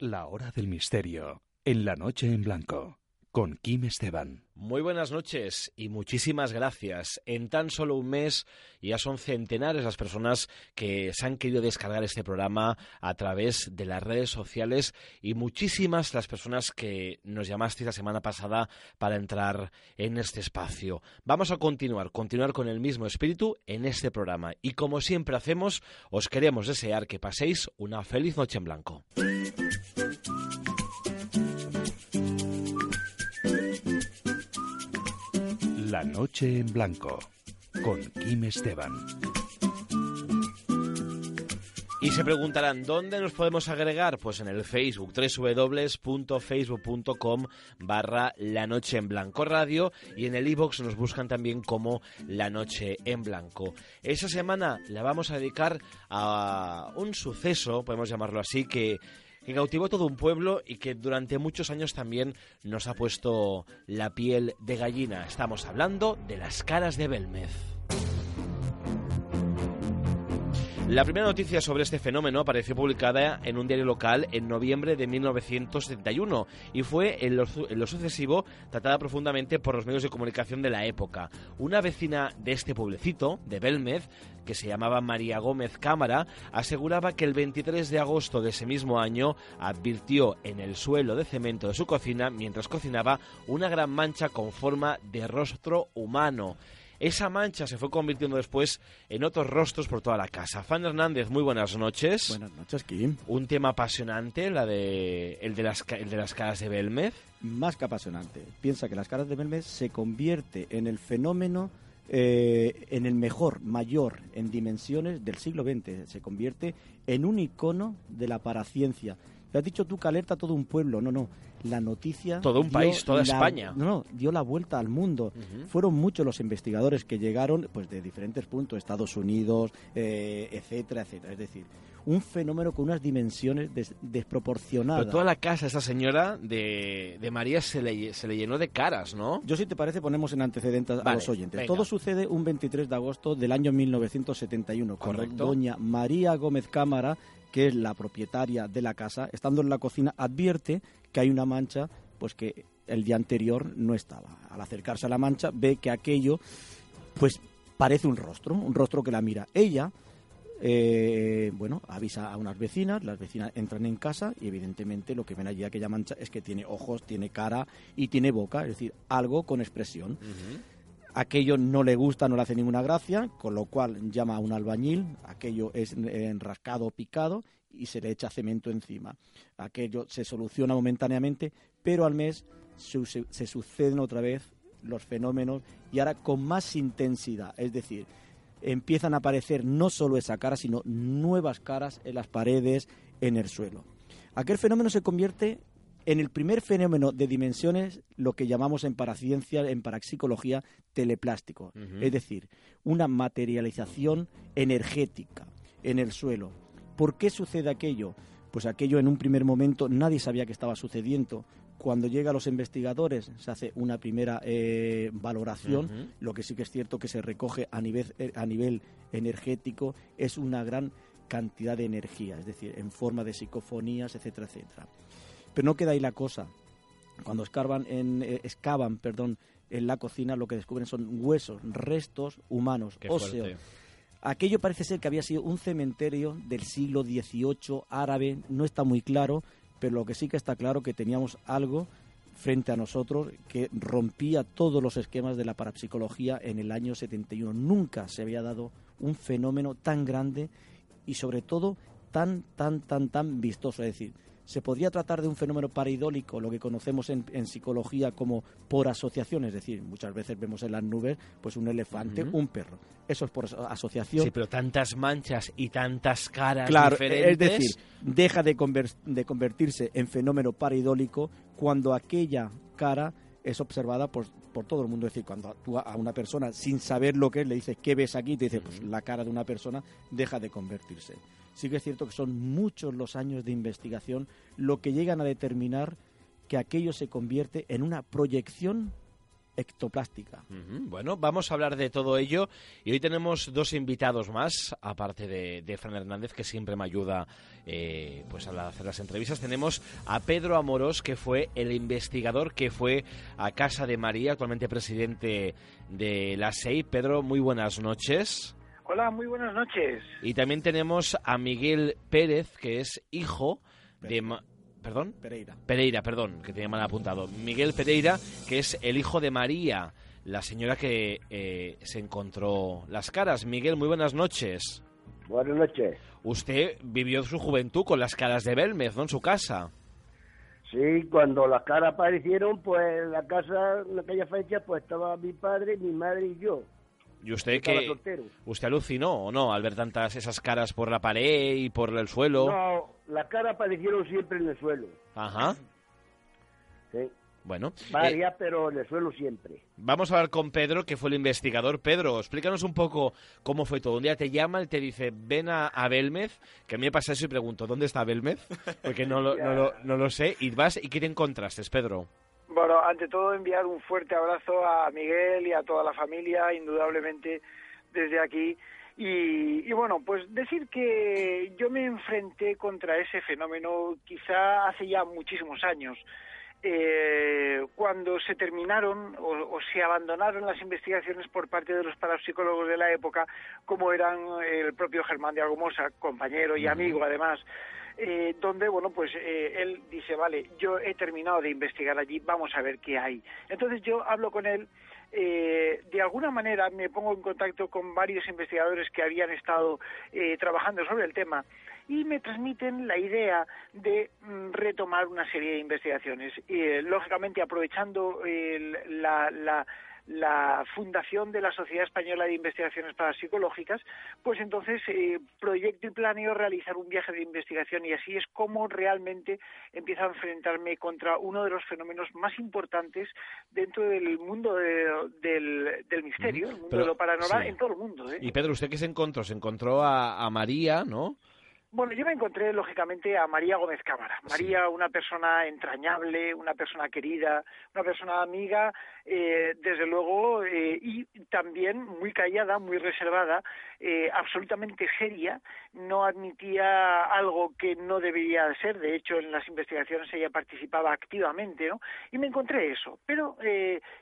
La hora del misterio, en la noche en blanco, con Kim Esteban. Muy buenas noches y muchísimas gracias. En tan solo un mes ya son centenares las personas que se han querido descargar este programa a través de las redes sociales y muchísimas las personas que nos llamaste la semana pasada para entrar en este espacio. Vamos a continuar, continuar con el mismo espíritu en este programa y como siempre hacemos, os queremos desear que paséis una feliz noche en blanco. La noche en blanco, con Kim Esteban. Y se preguntarán, ¿dónde nos podemos agregar? Pues en el Facebook, www.facebook.com barra La Noche en Blanco Radio y en el iBox nos buscan también como La Noche en Blanco. Esa semana la vamos a dedicar a un suceso, podemos llamarlo así, que que cautivó todo un pueblo y que durante muchos años también nos ha puesto la piel de gallina. Estamos hablando de las caras de Belmez. La primera noticia sobre este fenómeno apareció publicada en un diario local en noviembre de 1971 y fue en lo, en sucesivo tratada profundamente por los medios de comunicación de la época. Una vecina de este pueblecito, de Belmez, que se llamaba María Gómez Cámara, aseguraba que el 23 de agosto de ese mismo año advirtió en el suelo de cemento de su cocina, mientras cocinaba, una gran mancha con forma de rostro humano. Esa mancha se fue convirtiendo después en otros rostros por toda la casa. Fan Hernández, muy buenas noches. Buenas noches, Kim. Un tema apasionante, la de, el, de las, el de las caras de Belmez. Más que apasionante. Piensa que las caras de Belmez se convierte en el fenómeno, eh, en el mejor, mayor en dimensiones del siglo XX. Se convierte en un icono de la paraciencia. Te has dicho tú que alerta a todo un pueblo. No, no. La noticia. Todo un país, toda la, España. No, no, dio la vuelta al mundo. Uh -huh. Fueron muchos los investigadores que llegaron pues de diferentes puntos, Estados Unidos, eh, etcétera, etcétera. Es decir, un fenómeno con unas dimensiones des desproporcionadas. Pero toda la casa, esa señora de, de María se le, se le, llenó de caras, ¿no? Yo, si te parece, ponemos en antecedentes vale, a los oyentes. venga. Todo sucede un 23 de agosto del año 1971, cuando Correcto. doña María Gómez Cámara que es la propietaria de la casa, estando en la cocina, advierte que hay una mancha, pues que el día anterior no estaba. Al acercarse a la mancha, ve que aquello, pues parece un rostro, un rostro que la mira. Ella, eh, bueno, avisa a unas vecinas, las vecinas entran en casa y evidentemente lo que ven allí aquella mancha es que tiene ojos, tiene cara y tiene boca, es decir, algo con expresión. Aquello no le gusta, no le hace ninguna gracia, con lo cual llama a un albañil, aquello es enrascado o picado y se le echa cemento encima. Aquello se soluciona momentáneamente, pero al mes se, suceden otra vez los fenómenos y ahora con más intensidad, es decir, empiezan a aparecer no solo esa cara, sino nuevas caras en las paredes, en el suelo. Aquel fenómeno se convierte en el primer fenómeno de dimensiones, lo que llamamos en paraciencia, en parapsicología, teleplástico. Uh -huh. Es decir, una materialización energética en el suelo. ¿Por qué sucede aquello? Pues aquello en un primer momento nadie sabía que estaba sucediendo. Cuando llega a los investigadores se hace una primera eh, valoración. Uh -huh. Lo que sí que es cierto que se recoge a nivel, eh, a nivel energético es una gran cantidad de energía, es decir, en forma de psicofonías, etcétera, etcétera. Pero no queda ahí la cosa. Cuando escarban en, eh, excavan perdón, en la cocina, lo que descubren son huesos, restos humanos, Qué óseos. fuerte. Aquello parece ser que había sido un cementerio del siglo XVIII árabe, no está muy claro, pero lo que sí que está claro que teníamos algo frente a nosotros que rompía todos los esquemas de la parapsicología en el año 71. Nunca se había dado un fenómeno tan grande y sobre todo tan, tan, tan, tan vistoso. Es decir, se podría tratar de un fenómeno pareidólico, lo que conocemos en, psicología como por asociación, es decir, muchas veces vemos en las nubes pues un elefante, un perro. Eso es por asociación. Sí, pero tantas manchas y tantas caras claro, diferentes. Es decir, deja de, de convertirse en fenómeno pareidólico cuando aquella cara es observada por, por todo el mundo. Es decir, cuando tú a una persona, sin saber lo que es, le dices, ¿qué ves aquí? Te dice, pues la cara de una persona deja de convertirse. Sí que es cierto que son muchos los años de investigación lo que llegan a determinar que aquello se convierte en una proyección ectoplástica. Bueno, vamos a hablar de todo ello y hoy tenemos dos invitados más, aparte de, Fran Hernández, que siempre me ayuda eh, pues a hacer las entrevistas. Tenemos a Pedro Amorós, que fue el investigador que fue a Casa de María, actualmente presidente de la SEI. Pedro, muy buenas noches. Hola, muy buenas noches. Y también tenemos a Miguel Pérez, que es hijo de... ¿Perdón? Pereira. Pereira, perdón, que tenía mal apuntado. Miguel Pereira, que es el hijo de María, la señora que eh, se encontró las caras. Miguel, muy buenas noches. Buenas noches. Usted vivió su juventud con las caras de Belmez, ¿no? En su casa. Sí, cuando las caras aparecieron, pues en la casa, en aquella fecha, pues estaba mi padre, mi madre y yo. ¿Y usted qué? ¿Usted alucinó o no al ver tantas esas caras por la pared y por el suelo? No, las caras aparecieron siempre en el suelo. Ajá. Sí. Bueno. Varias, eh, pero en el suelo siempre. Vamos a hablar con Pedro, que fue el investigador. Pedro, explícanos un poco cómo fue todo. Un día te llama y te dice, ven a, Belmez, que a mí me pasa eso y pregunto, ¿dónde está Belmez? Porque no lo, no, lo, no lo sé. Y vas, ¿y qué te encontraste, Pedro? Bueno, ante todo enviar un fuerte abrazo a Miguel y a toda la familia, indudablemente desde aquí. Y, bueno, pues decir que yo me enfrenté contra ese fenómeno quizá hace ya muchísimos años. Eh, cuando se terminaron o, se abandonaron las investigaciones por parte de los parapsicólogos de la época, como eran el propio Germán de Algomosa, compañero y amigo además, eh, donde, bueno, pues eh, él dice, vale, yo he terminado de investigar allí, vamos a ver qué hay. Entonces yo hablo con él, eh, de alguna manera me pongo en contacto con varios investigadores que habían estado trabajando sobre el tema y me transmiten la idea de mm, retomar una serie de investigaciones. lógicamente, aprovechando la la fundación de la Sociedad Española de Investigaciones Parapsicológicas, pues entonces eh, proyecto y planeo realizar un viaje de investigación y así es como realmente empiezo a enfrentarme contra uno de los fenómenos más importantes dentro del mundo del, misterio, el mundo de lo paranormal en todo el mundo. ¿eh? Y Pedro, ¿usted qué se encontró? Se encontró a, a María, ¿no? Bueno, yo me encontré lógicamente a María Gómez Cámara. María, una persona entrañable, una persona querida, una persona amiga, eh, desde luego, eh, y también muy callada, muy reservada, eh, absolutamente seria, no admitía algo que no debería ser. De hecho, en las investigaciones ella participaba activamente, ¿no? Y me encontré eso. Pero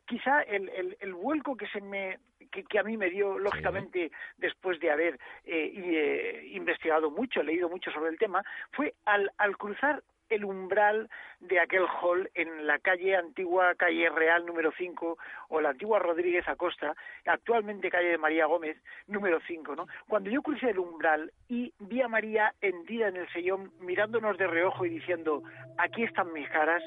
quizá el, el, el vuelco que se me que, a mí me dio, lógicamente, después de haber eh, eh, investigado mucho, leído mucho sobre el tema, fue al, al cruzar el umbral de aquel hall en la calle antigua, calle Real número 5, o la antigua Rodríguez Acosta, actualmente calle de María Gómez número 5, ¿no? Cuando yo crucé el umbral y vi a María hendida en el sellón, mirándonos de reojo y diciendo, aquí están mis caras,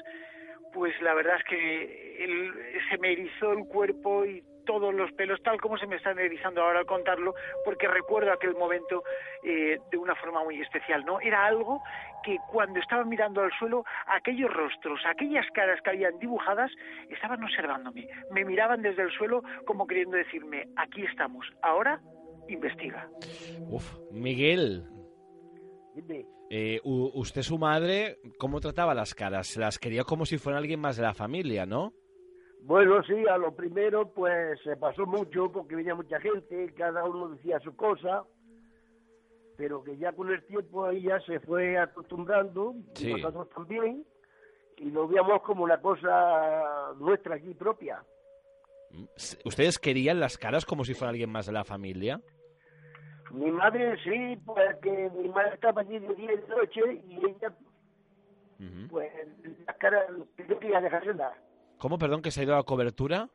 pues la verdad es que se me erizó el cuerpo y todos los pelos, tal como se me están erizando ahora al contarlo, porque recuerdo aquel momento eh, de una forma muy especial, ¿no? Era algo que cuando estaba mirando al suelo, aquellos rostros, aquellas caras que habían dibujadas, estaban observándome, me miraban desde el suelo como queriendo decirme, aquí estamos, ahora investiga. Uf, Miguel. Eh, usted, su madre, ¿cómo trataba las caras? Se las quería como si fuera alguien más de la familia, ¿no? Bueno, sí, a lo primero pues se pasó mucho porque venía mucha gente, cada uno decía su cosa, pero que ya con el tiempo ella se fue acostumbrando, y nosotros también, y lo veíamos como una cosa nuestra aquí propia. ¿Ustedes querían las caras como si fuera alguien más de la familia? Mi madre sí, porque mi madre estaba allí de día y de noche y ella, pues las caras, yo quería dejarlas. ¿Cómo, perdón, que se ha ido a la cobertura?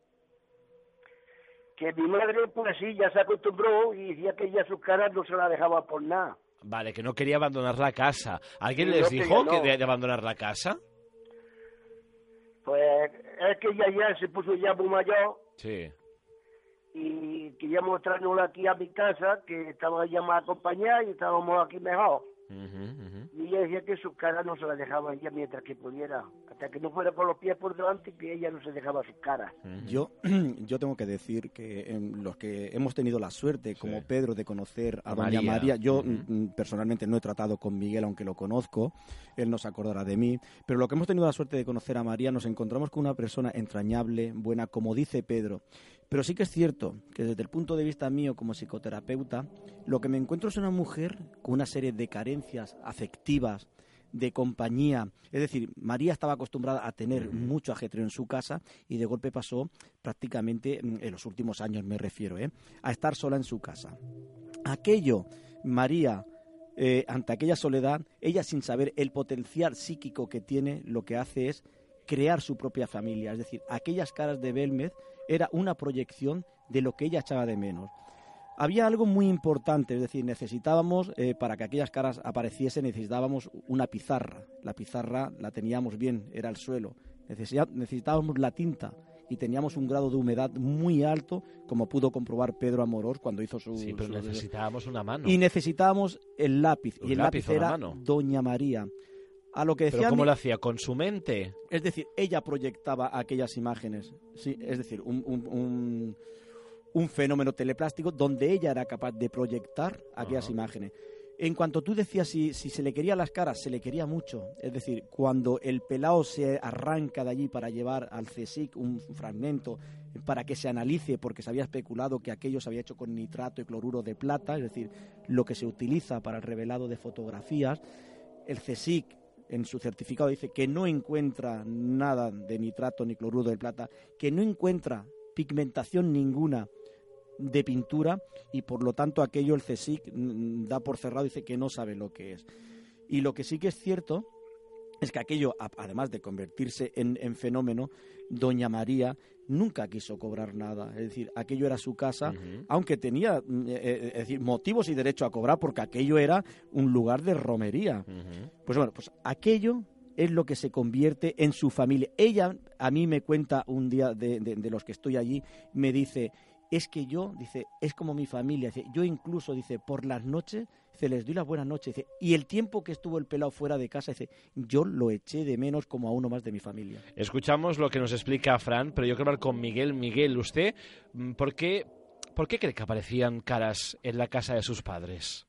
Que mi madre, pues sí, ya se acostumbró y decía que ella sus caras no se la dejaba por nada. Vale, que no quería abandonar la casa. ¿Alguien Sí, les dijo quería, que no. de, de abandonar la casa? Pues es que ella ya se puso ya muy mayor Sí. y queríamos traernos aquí a mi casa, que estaba ya más acompañada y estábamos aquí mejor. Ujú, ujú. Y ella decía que su cara no se la dejaba ella mientras que pudiera, hasta que no fuera con los pies por delante, que ella no se dejaba su cara. Yo, yo tengo que decir que em, los que hemos tenido la suerte, como Sí. Pedro, de conocer a, A Doña María. María, yo Ujú. mm, personalmente no he tratado con Miguel, aunque lo conozco, él no se acordará de mí, pero lo que hemos tenido la suerte de conocer a María, nos encontramos con una persona entrañable, buena, como dice Pedro. Pero sí que es cierto que desde el punto de vista mío como psicoterapeuta, lo que me encuentro es una mujer con una serie de carencias afectivas, de compañía. Es decir, María estaba acostumbrada a tener mucho ajetreo en su casa y de golpe pasó prácticamente, mm, en los últimos años me refiero, ¿eh? a estar sola en su casa. Aquello, María, eh, ante aquella soledad, ella sin saber el potencial psíquico que tiene, lo que hace es crear su propia familia. Es decir, aquellas caras de Belmez era una proyección de lo que ella echaba de menos. Había algo muy importante, es decir, necesitábamos, eh, para que aquellas caras apareciesen, necesitábamos una pizarra. La pizarra la teníamos bien, era el suelo. Necesitábamos la tinta y teníamos un grado de humedad muy alto, como pudo comprobar Pedro Amorós cuando hizo su... Sí, pero su- necesitábamos una mano. Y necesitábamos el lápiz. Un y el lápiz era. Doña María. A lo que decía ¿Pero cómo lo hacía? ¿Con su mente? es decir, ella proyectaba aquellas imágenes. Sí, es decir, un, un- un- un fenómeno teleplástico donde ella era capaz de proyectar aquellas Ajá. imágenes. En cuanto tú decías si, si se le quería las caras, se le quería mucho. Es decir, cuando el pelao se arranca de allí para llevar al CSIC un fragmento para que se analice, porque se había especulado que aquello se había hecho con nitrato y cloruro de plata, es decir, lo que se utiliza para el revelado de fotografías, el CSIC en su certificado dice que no encuentra nada de nitrato ni cloruro de plata, que no encuentra pigmentación ninguna de pintura y por lo tanto aquello el CSIC mm, da por cerrado dice que no sabe lo que es. Y lo que sí que es cierto es que aquello, además de convertirse en fenómeno, Doña María nunca quiso cobrar nada. Es decir, aquello era su casa, aunque tenía mm, eh, eh, es decir, motivos y derecho a cobrar porque aquello era un lugar de romería. Pues bueno, pues aquello es lo que se convierte en su familia. Ella a mí me cuenta un día de, de- de los que estoy allí, me dice, es que yo, dice, es como mi familia. Dice, yo incluso, dice, por las noches, dice, les doy las buenas noches. Dice, y el tiempo que estuvo el pelado fuera de casa, dice, yo lo eché de menos como a uno más de mi familia. Escuchamos lo que nos explica Fran, pero yo quiero hablar con Miguel. Miguel, ¿usted mm, por qué, por qué cree que aparecían caras en la casa de sus padres?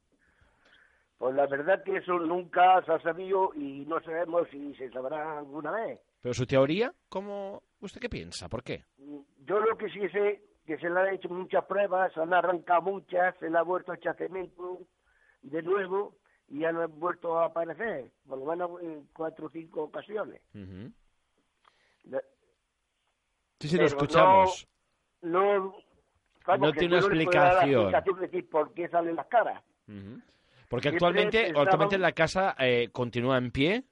Pues la verdad que eso nunca se ha sabido y no sabemos si se sabrá alguna vez. Pero su teoría, ¿cómo, ¿usted qué piensa? ¿Por qué? Yo lo que sí sé que se le han hecho muchas pruebas, se han arrancado muchas, se le ha vuelto a echar cemento de nuevo y ya no han vuelto a aparecer, por lo menos en cuatro o cinco ocasiones. Ujú. La- Sí, sí, lo escuchamos. No, No que tiene yo una explicación. de decir por qué salen las caras. Ujú. Porque Siempre actualmente, pensaban- actualmente la casa eh, continúa en pie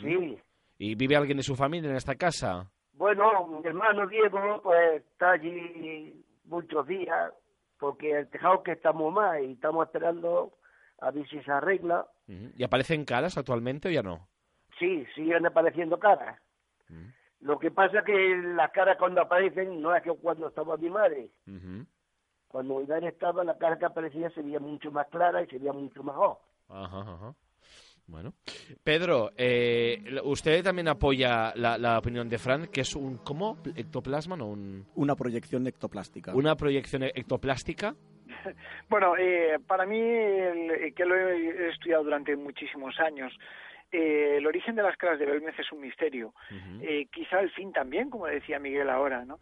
Sí. y vive alguien de su familia en esta casa. Bueno, mi hermano Diego pues está allí muchos días porque el tejado que estamos mal y estamos esperando a ver si se arregla. ¿Y aparecen caras actualmente o ya no? Sí, siguen apareciendo caras. Lo que pasa que las caras cuando aparecen no es que cuando estaba mi madre. Ujú. Cuando mi madre estaba, la cara que aparecía sería mucho más clara y sería mucho mejor. Ajá, ajá. Bueno. Pedro, eh, usted también apoya la, la opinión de Fran, que es un, ¿cómo? ¿Ectoplasma? No, un, Una proyección ectoplástica. una proyección ectoplástica. Bueno, eh, para mí, el- que lo he estudiado durante muchísimos años, eh, el origen de las caras de Belmez es un misterio. Eh, quizá el fin también, como decía Miguel ahora, ¿no?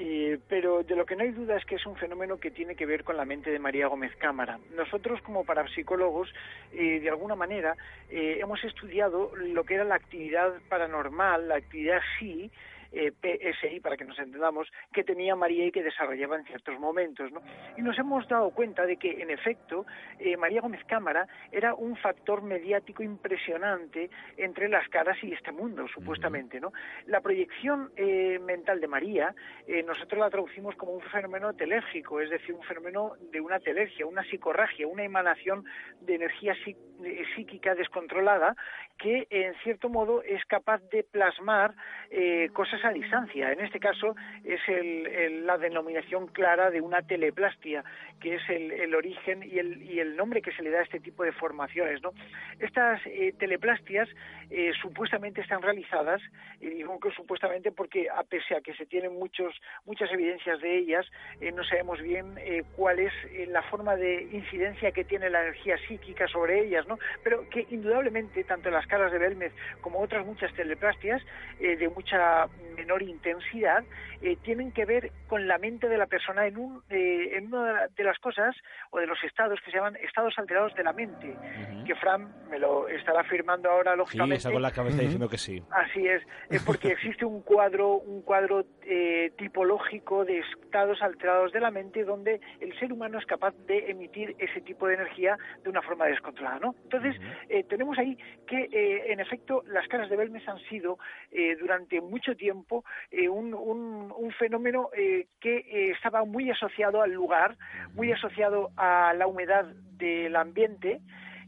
Eh, pero de lo que no hay duda es que es un fenómeno que tiene que ver con la mente de María Gómez Cámara. Nosotros, como parapsicólogos, eh, de alguna manera, eh, hemos estudiado lo que era la actividad paranormal, la actividad sí, eh, PSI, para que nos entendamos, que tenía María y que desarrollaba en ciertos momentos. ¿no? Y nos hemos dado cuenta de que, en efecto, eh, María Gómez Cámara era un factor mediático impresionante entre las caras y este mundo, supuestamente. ¿no? La proyección eh, mental de María, nosotros la traducimos como un fenómeno telérgico, es decir, un fenómeno de una telergia, una psicorragia, una emanación de energía psíquica descontrolada que, en cierto modo, es capaz de plasmar cosas a distancia. En este caso es la denominación clara de una teleplastia, que es el, origen y el, y el, nombre que se le da a este tipo de formaciones. Estas eh, teleplastias eh, supuestamente están realizadas, y digo que supuestamente porque a pese a que se tienen muchos, muchas evidencias de ellas, eh, no sabemos bien cuál es la forma de incidencia que tiene la energía psíquica sobre ellas, ¿no? pero que indudablemente tanto las caras de Belmez como otras muchas teleplastias de mucha menor intensidad eh, tienen que ver con la mente de la persona en, un, eh, en una de las cosas o de los estados que se llaman estados alterados de la mente, que Fran me lo estará afirmando ahora lógicamente. Sí, con la cabeza diciendo que sí. Así es, es porque existe un cuadro, un cuadro eh, tipológico de estados alterados de la mente donde el ser humano es capaz de emitir ese tipo de energía de una forma descontrolada, ¿no? Entonces tenemos ahí que en efecto las caras de Belmes han sido durante mucho tiempo un, un un, fenómeno eh, que eh, estaba muy asociado al lugar, muy asociado a la humedad del ambiente,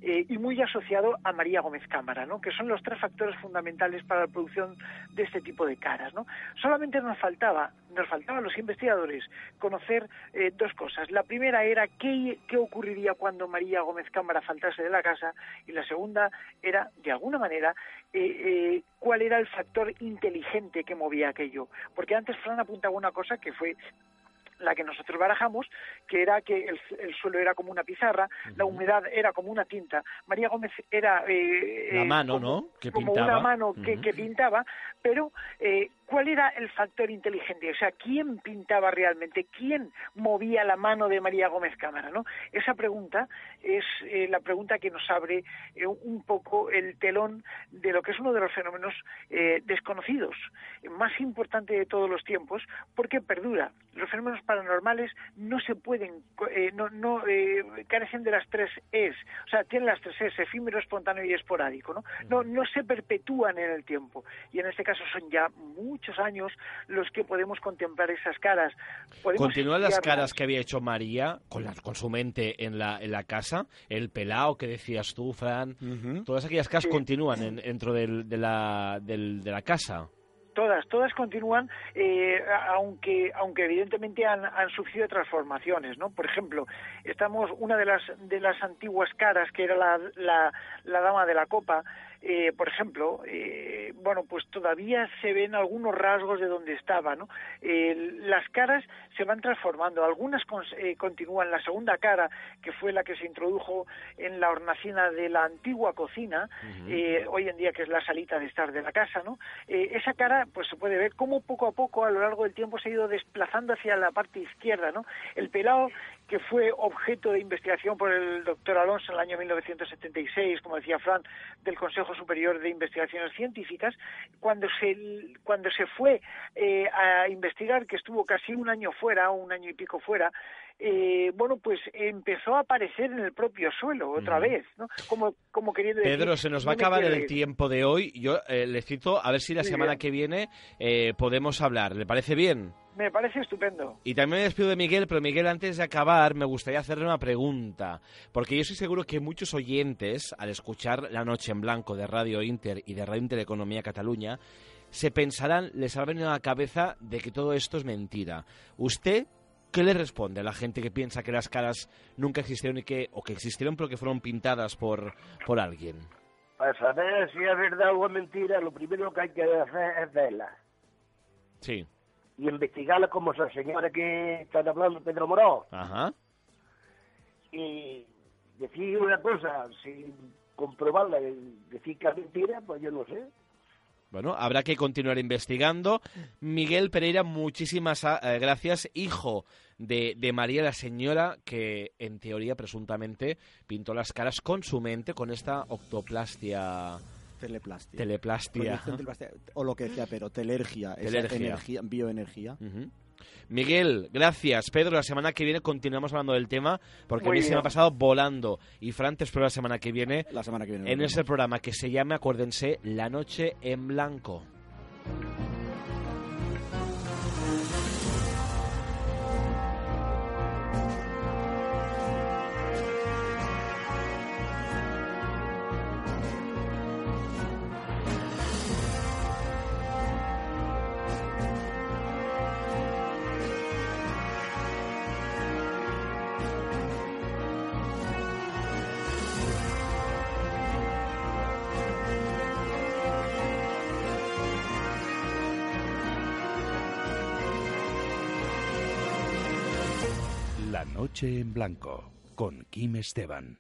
eh, y muy asociado a María Gómez Cámara, ¿no? que son los tres factores fundamentales para la producción de este tipo de caras. ¿no? Solamente nos faltaba, nos faltaban los investigadores conocer eh, dos cosas. La primera era qué, qué ocurriría cuando María Gómez Cámara faltase de la casa y la segunda era, de alguna manera, eh, cuál era el factor inteligente que movía aquello. Porque antes Fran apuntaba una cosa que fue la que nosotros barajamos, que era que el, suelo era como una pizarra, la humedad era como una tinta. María Gómez era... Eh, la mano, como, ¿no? Que como una mano que, pintaba, pero eh, ¿cuál era el factor inteligente? O sea, ¿quién pintaba realmente? ¿Quién movía la mano de María Gómez Cámara? ¿no? Esa pregunta es eh, la pregunta que nos abre un poco el telón de lo que es uno de los fenómenos desconocidos, más importante de todos los tiempos, porque perdura. Los fenómenos paranormales no se pueden, eh, no, no eh, carecen de las tres es, o sea, tienen las tres es, efímero, espontáneo y esporádico, ¿no? No, no se perpetúan en el tiempo. Y en este caso son ya muchos años los que podemos contemplar esas caras. ¿Continúan las caras que había hecho María con, la, con su mente en la, en la casa? El pelao que decías tú, Fran, todas aquellas caras continúan en, dentro del, de, la, del, de la casa todas, todas continúan, eh, aunque, aunque evidentemente han, han, sufrido transformaciones, ¿no? Por ejemplo, estamos una de las de las antiguas caras que era la, la, la dama de la copa, eh, por ejemplo, eh, bueno, pues todavía se ven algunos rasgos de donde estaba, ¿no? Eh, las caras se van transformando, algunas continúan. La segunda cara, que fue la que se introdujo en la hornacina de la antigua cocina, hoy en día que es la salita de estar de la casa, ¿no? esa cara, pues se puede ver cómo poco a poco a lo largo del tiempo se ha ido desplazando hacia la parte izquierda, ¿no? El pelado que fue objeto de investigación por el doctor Alonso en el año 1976, como decía Fran, del Consejo Superior de Investigaciones Científicas, cuando se, cuando se fue eh, a investigar, que estuvo casi un año fuera, un año y pico fuera, eh, bueno, pues empezó a aparecer en el propio suelo otra vez, ¿no? Como, como queriendo decir, Pedro, se nos va a acabar el tiempo de hoy. Yo eh, le cito, a ver si la semana que viene podemos hablar. ¿Le parece bien? Me parece estupendo. Y también me despido de Miguel, pero Miguel, antes de acabar, me gustaría hacerle una pregunta. Porque yo estoy seguro que muchos oyentes, al escuchar La Noche en Blanco de Radio Inter y de Radio Intereconomía Cataluña, se pensarán, les habrá venido a la cabeza de que todo esto es mentira. ¿Usted qué le responde a la gente que piensa que las caras nunca existieron y que, o que existieron pero que fueron pintadas por, por alguien? Para saber si es verdad o es mentira, lo primero que hay que hacer es verla. Sí y investigarla como esa señora que están hablando, Pedro Moró. Ajá. Y decir una cosa sin comprobarla, decir que es mentira, pues yo no sé. Bueno, habrá que continuar investigando. Miguel Pereira, muchísimas ah, eh, gracias, hijo de, de, María, la señora que en teoría presuntamente pintó las caras con su mente, con esta octoplastia Teleplastia. Teleplastia. O lo que decía, pero telergia, energía, bioenergía. Miguel, gracias. Pedro, la semana que viene continuamos hablando del tema porque a mí se me ha pasado volando. Y Fran te espero la semana que viene La semana que viene. en ese programa que se llame, acuérdense, La Noche en Blanco. Noche en blanco con Kim Esteban.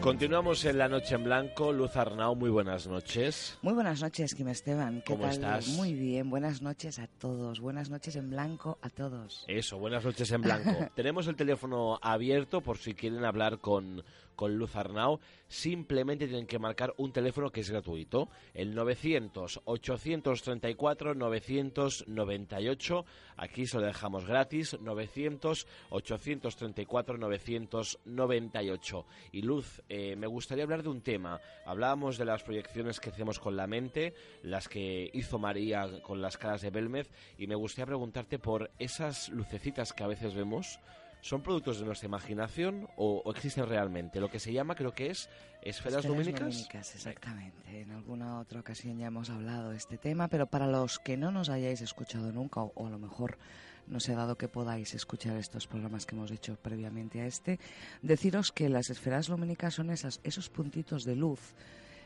Continuamos en La Noche en Blanco. Luz Arnau, muy buenas noches. Muy buenas noches, Kim Esteban. ¿Qué ¿Cómo tal? estás? Muy bien. Buenas noches a todos. Buenas noches en blanco a todos. Eso, buenas noches en blanco. Tenemos el teléfono abierto por si quieren hablar con, con Luz Arnau. Simplemente tienen que marcar un teléfono que es gratuito. El 900-834-998. Aquí se lo dejamos gratis. 900-834-998. Y Luz, eh, me gustaría hablar de un tema. Hablábamos de las proyecciones que hacemos con la mente, las que hizo María con las caras de Belmez. Y me gustaría preguntarte por esas lucecitas que a veces vemos. ¿Son productos de nuestra imaginación o, o existen realmente? Lo que se llama, creo que es esferas, lumínicas. exactamente. En alguna otra ocasión ya hemos hablado de este tema, pero para los que no nos hayáis escuchado nunca, o, o a lo mejor no sé dado que podáis escuchar estos programas que hemos hecho previamente a este, deciros que las esferas lumínicas son esas, esos puntitos de luz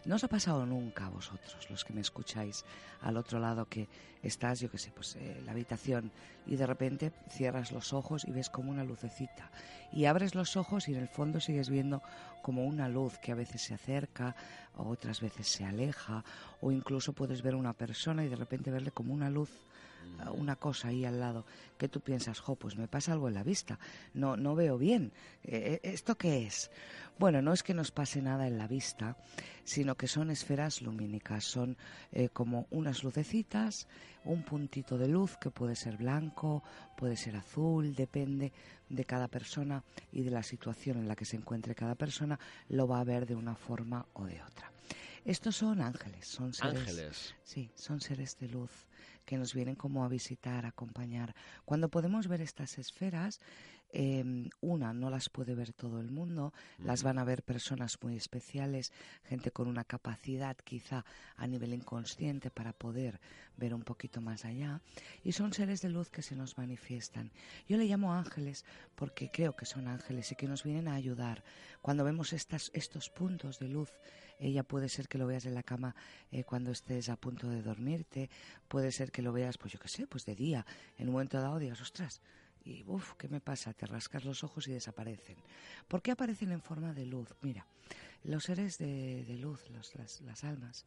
¿No os ha pasado nunca a vosotros, los que me escucháis al otro lado, que estás, yo qué sé, pues eh, la habitación y de repente cierras los ojos y ves como una lucecita? Y abres los ojos y en el fondo sigues viendo como una luz que a veces se acerca, o otras veces se aleja, o incluso puedes ver una persona y de repente verle como una luz una cosa ahí al lado que tú piensas, jo, pues me pasa algo en la vista, no, no veo bien. Eh, ¿Esto qué es? Bueno, no es que nos pase nada en la vista, sino que son esferas lumínicas, son eh, como unas lucecitas, un puntito de luz que puede ser blanco, puede ser azul, depende de cada persona y de la situación en la que se encuentre cada persona, lo va a ver de una forma o de otra. Estos son ángeles, son seres, Ángeles. Sí, son seres de luz que nos vienen como a visitar, a acompañar. Cuando podemos ver estas esferas, eh, una, no las puede ver todo el mundo, las van a ver personas muy especiales, gente con una capacidad quizá a nivel inconsciente para poder ver un poquito más allá, y son seres de luz que se nos manifiestan. Yo le llamo ángeles porque creo que son ángeles y que nos vienen a ayudar. Cuando vemos estas, estos puntos de luz, ella puede ser que lo veas en la cama eh, cuando estés a punto de dormirte, puede ser que lo veas, pues yo qué sé, pues de día, en un momento dado digas, ostras, y uff, ¿qué me pasa? Te rascas los ojos y desaparecen. ¿Por qué aparecen en forma de luz? Mira, los seres de, de luz, los, las, las almas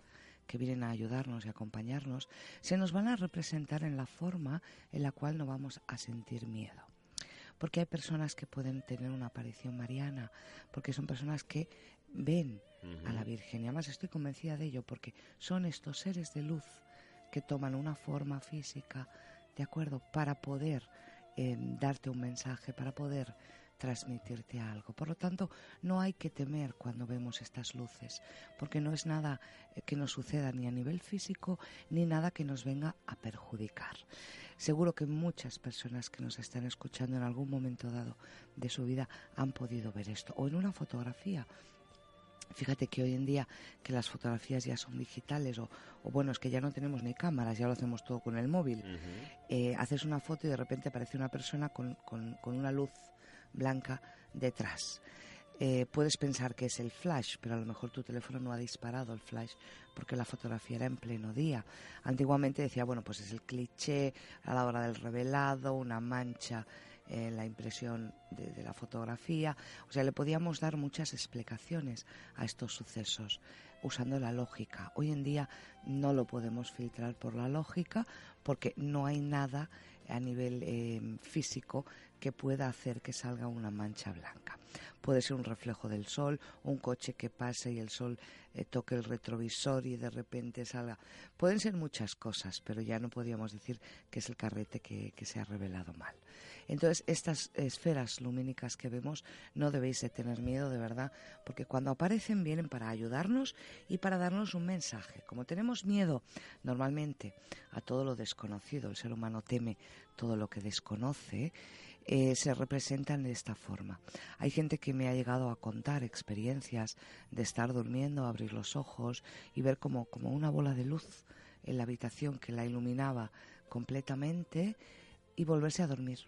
que vienen a ayudarnos y acompañarnos, se nos van a representar en la forma en la cual no vamos a sentir miedo. Porque hay personas que pueden tener una aparición mariana, porque son personas que ven a la Virgen. Y además estoy convencida de ello, porque son estos seres de luz que toman una forma física, ¿de acuerdo? Para poder eh, darte un mensaje, para poder transmitirte algo. Por lo tanto, no hay que temer cuando vemos estas luces, porque no es nada eh, que nos suceda ni a nivel físico, ni nada que nos venga a perjudicar. Seguro que muchas personas que nos están escuchando en algún momento dado de su vida han podido ver esto, o en una fotografía. Fíjate que hoy en día que las fotografías ya son digitales o, o bueno, es que ya no tenemos ni cámaras, ya lo hacemos todo con el móvil. Eh, haces una foto y de repente aparece una persona con, con- con una luz blanca detrás. Eh, puedes pensar que es el flash, pero a lo mejor tu teléfono no ha disparado el flash porque la fotografía era en pleno día. Antiguamente decía, bueno, pues es el cliché a la hora del revelado, una mancha en la impresión de, de la fotografía. O sea, le podíamos dar muchas explicaciones a estos sucesos usando la lógica. Hoy en día no lo podemos filtrar por la lógica porque no hay nada a nivel eh, físico que pueda hacer que salga una mancha blanca. Puede ser un reflejo del sol, un coche que pase y el sol eh, toque el retrovisor y de repente salga. Pueden ser muchas cosas, pero ya no podríamos decir que es el carrete que, se ha revelado mal. Entonces, estas esferas lumínicas que vemos no debéis de tener miedo, de verdad, porque cuando aparecen vienen para ayudarnos y para darnos un mensaje. Como tenemos miedo normalmente a todo lo desconocido, el ser humano teme todo lo que desconoce, eh, se representan de esta forma. Hay gente que me ha llegado a contar experiencias de estar durmiendo, abrir los ojos y ver como, como una bola de luz en la habitación que la iluminaba completamente y volverse a dormir.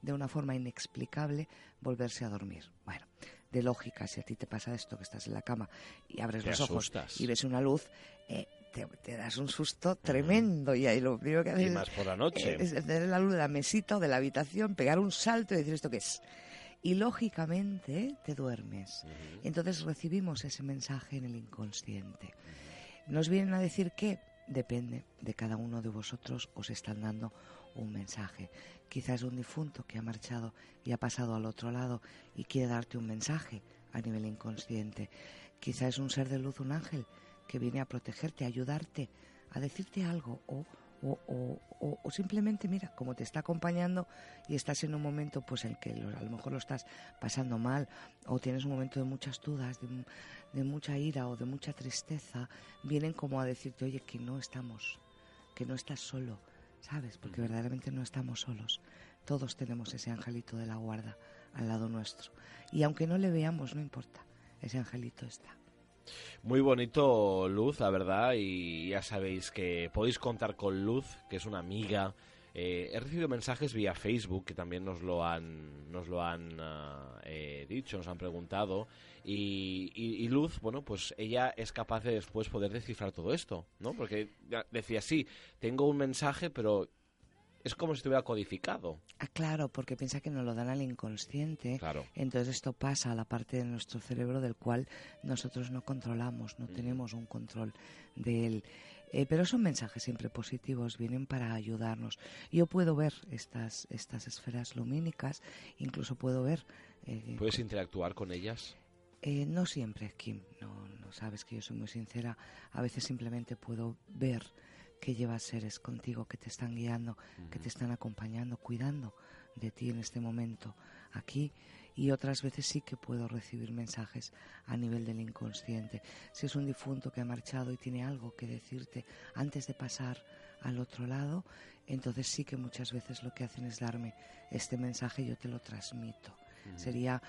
De una forma inexplicable, volverse a dormir. Bueno, de lógica, si a ti te pasa esto, que estás en la cama y abres los ojos y ves una luz, eh, te, das un susto tremendo y ahí lo primero que haces más por la noche. es encender la luz de la mesita o de la habitación, pegar un salto y decir esto qué es. Y lógicamente te duermes. Entonces recibimos ese mensaje en el inconsciente. Nos vienen a decir que depende de cada uno de vosotros, os están dando un mensaje. Quizás un difunto que ha marchado y ha pasado al otro lado y quiere darte un mensaje a nivel inconsciente. Quizás es un ser de luz, un ángel, que viene a protegerte, a ayudarte, a decirte algo o, o, simplemente mira, como te está acompañando y estás en un momento pues en que a lo mejor lo estás pasando mal o tienes un momento de muchas dudas, de, de mucha ira o de mucha tristeza, vienen como a decirte, oye, que no estamos, que no estás solo, ¿sabes? Porque verdaderamente no estamos solos. Todos tenemos ese angelito de la guarda al lado nuestro. Y aunque no le veamos, no importa, ese angelito está. Muy bonito Luz, la verdad, y ya sabéis que podéis contar con Luz, que es una amiga. Eh, he recibido mensajes vía Facebook que también nos lo han, nos lo han ah, eh, dicho, nos han preguntado. Y, Luz, bueno, pues ella es capaz de después poder descifrar todo esto, ¿no? Porque decía, sí, tengo un mensaje, pero es como si estuviera codificado. Ah, claro, porque piensa que nos lo dan al inconsciente. Claro. Entonces esto pasa a la parte de nuestro cerebro del cual nosotros no controlamos, no tenemos un control de él. Eh, pero son mensajes siempre positivos, vienen para ayudarnos. Yo puedo ver estas, estas esferas lumínicas, incluso puedo ver... Eh, ¿Puedes interactuar con ellas? Eh, no siempre, Kim. No, no sabes que yo soy muy sincera. A veces simplemente puedo ver que llevas seres contigo que te están guiando, que te están acompañando, cuidando de ti en este momento aquí y otras veces sí que puedo recibir mensajes a nivel del inconsciente. Si es un difunto que ha marchado y tiene algo que decirte antes de pasar al otro lado, entonces sí que muchas veces lo que hacen es darme este mensaje y yo te lo transmito. Sería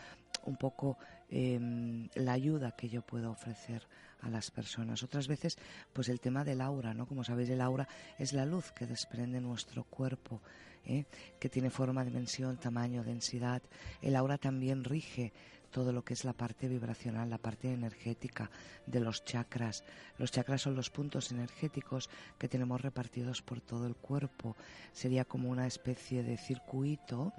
un poco em, la ayuda que yo puedo ofrecer a las personas. Otras veces, pues el tema del aura, ¿no? Como sabéis, el aura es la luz que desprende nuestro cuerpo, ¿eh? que tiene forma, dimensión, tamaño, densidad. El aura también rige todo lo que es la parte vibracional, la parte energética de los chakras. Los chakras son los puntos energéticos que tenemos repartidos por todo el cuerpo. Sería como una especie de circuito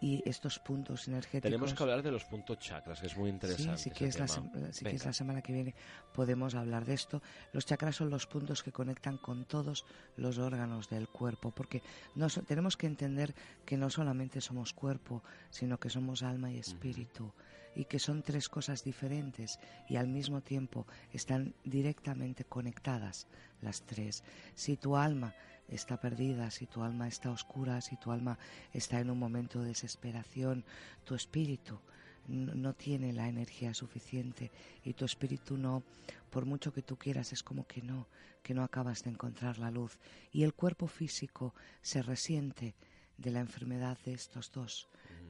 y estos puntos energéticos. Tenemos que hablar de los puntos chakras, que es muy interesante. Sí, sí que, es la, que es la semana que viene podemos hablar de esto. Los chakras son los puntos que conectan con todos los órganos del cuerpo, porque no tenemos que entender que no solamente somos cuerpo, sino que somos alma y espíritu. y que son tres cosas diferentes y al mismo tiempo están directamente conectadas las tres. Si tu alma está perdida, si tu alma está oscura, si tu alma está en un momento de desesperación, tu espíritu no, tiene la energía suficiente y tu espíritu no, por mucho que tú quieras, es como que no, que no acabas de encontrar la luz. Y el cuerpo físico se resiente de la enfermedad de estos dos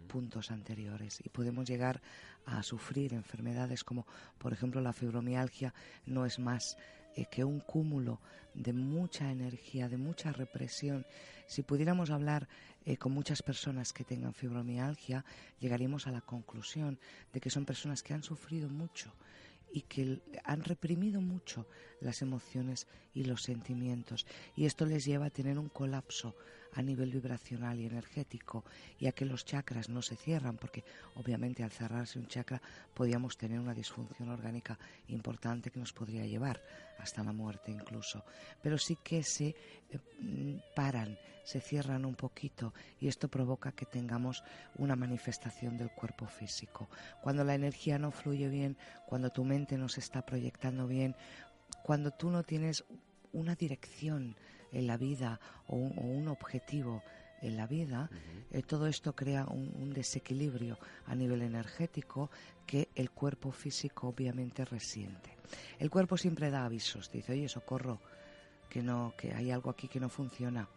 puntos anteriores y podemos llegar a sufrir enfermedades como por ejemplo la fibromialgia no es más eh, que un cúmulo de mucha energía, de mucha represión. Si pudiéramos hablar eh, con muchas personas que tengan fibromialgia, llegaríamos a la conclusión de que son personas que han sufrido mucho y que han reprimido mucho las emociones y los sentimientos. Y esto les lleva a tener un colapso a nivel vibracional y energético y a que los chakras no se cierran, porque obviamente al cerrarse un chakra podíamos tener una disfunción orgánica importante que nos podría llevar hasta la muerte incluso. Pero sí que se eh, mm, paran, se cierran un poquito y esto provoca que tengamos una manifestación del cuerpo físico. Cuando la energía no fluye bien, cuando tu mente no se está proyectando bien, cuando tú no tienes una dirección en la vida o un, objetivo en la vida, eh, todo esto crea un, desequilibrio a nivel energético que el cuerpo físico obviamente resiente. El cuerpo siempre da avisos, dice, oye, socorro, que no, que hay algo aquí que no funciona.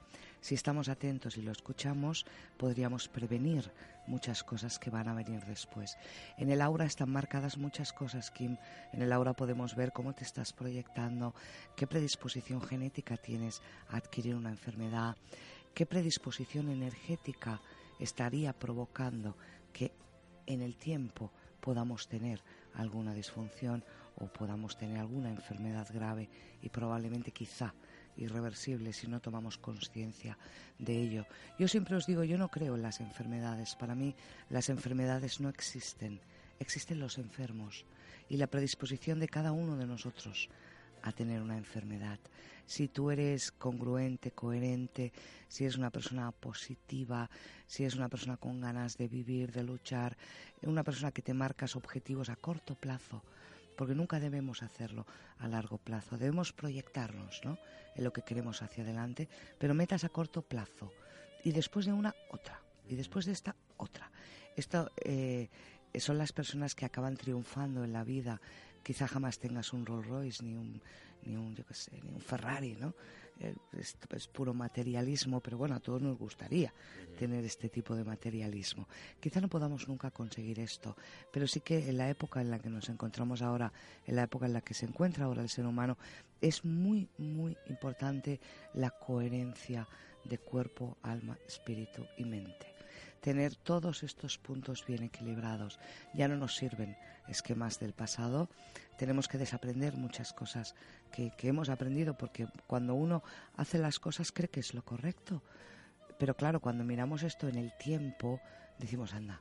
Si estamos atentos y lo escuchamos, podríamos prevenir muchas cosas que van a venir después. En el aura están marcadas muchas cosas, Kim. En el aura podemos ver cómo te estás proyectando, qué predisposición genética tienes a adquirir una enfermedad, qué predisposición energética estaría provocando que en el tiempo podamos tener alguna disfunción o podamos tener alguna enfermedad grave y probablemente quizá irreversible si no tomamos conciencia de ello. Yo siempre os digo, yo no creo en las enfermedades. Para mí las enfermedades no existen, existen los enfermos y la predisposición de cada uno de nosotros a tener una enfermedad. Si tú eres congruente, coherente, si eres una persona positiva, si eres una persona con ganas de vivir, de luchar, una persona que te marcas objetivos a corto plazo, porque nunca debemos hacerlo a largo plazo, debemos proyectarnos ¿no? en lo que queremos hacia adelante, pero metas a corto plazo y después de una otra y después de esta otra. Esto eh, son las personas que acaban triunfando en la vida. Quizá jamás tengas un Rolls Royce ni un, ni un, yo qué sé, ni un Ferrari, ¿no? Eh, es, puro materialismo, pero bueno, a todos nos gustaría tener este tipo de materialismo. Quizá no podamos nunca conseguir esto, pero sí que en la época en la que nos encontramos ahora, en la época en la que se encuentra ahora el ser humano, es muy, muy importante la coherencia de cuerpo, alma, espíritu y mente tener todos estos puntos bien equilibrados. Ya no nos sirven esquemas del pasado, tenemos que desaprender muchas cosas que, hemos aprendido, porque cuando uno hace las cosas cree que es lo correcto. Pero claro, cuando miramos esto en el tiempo, decimos, anda,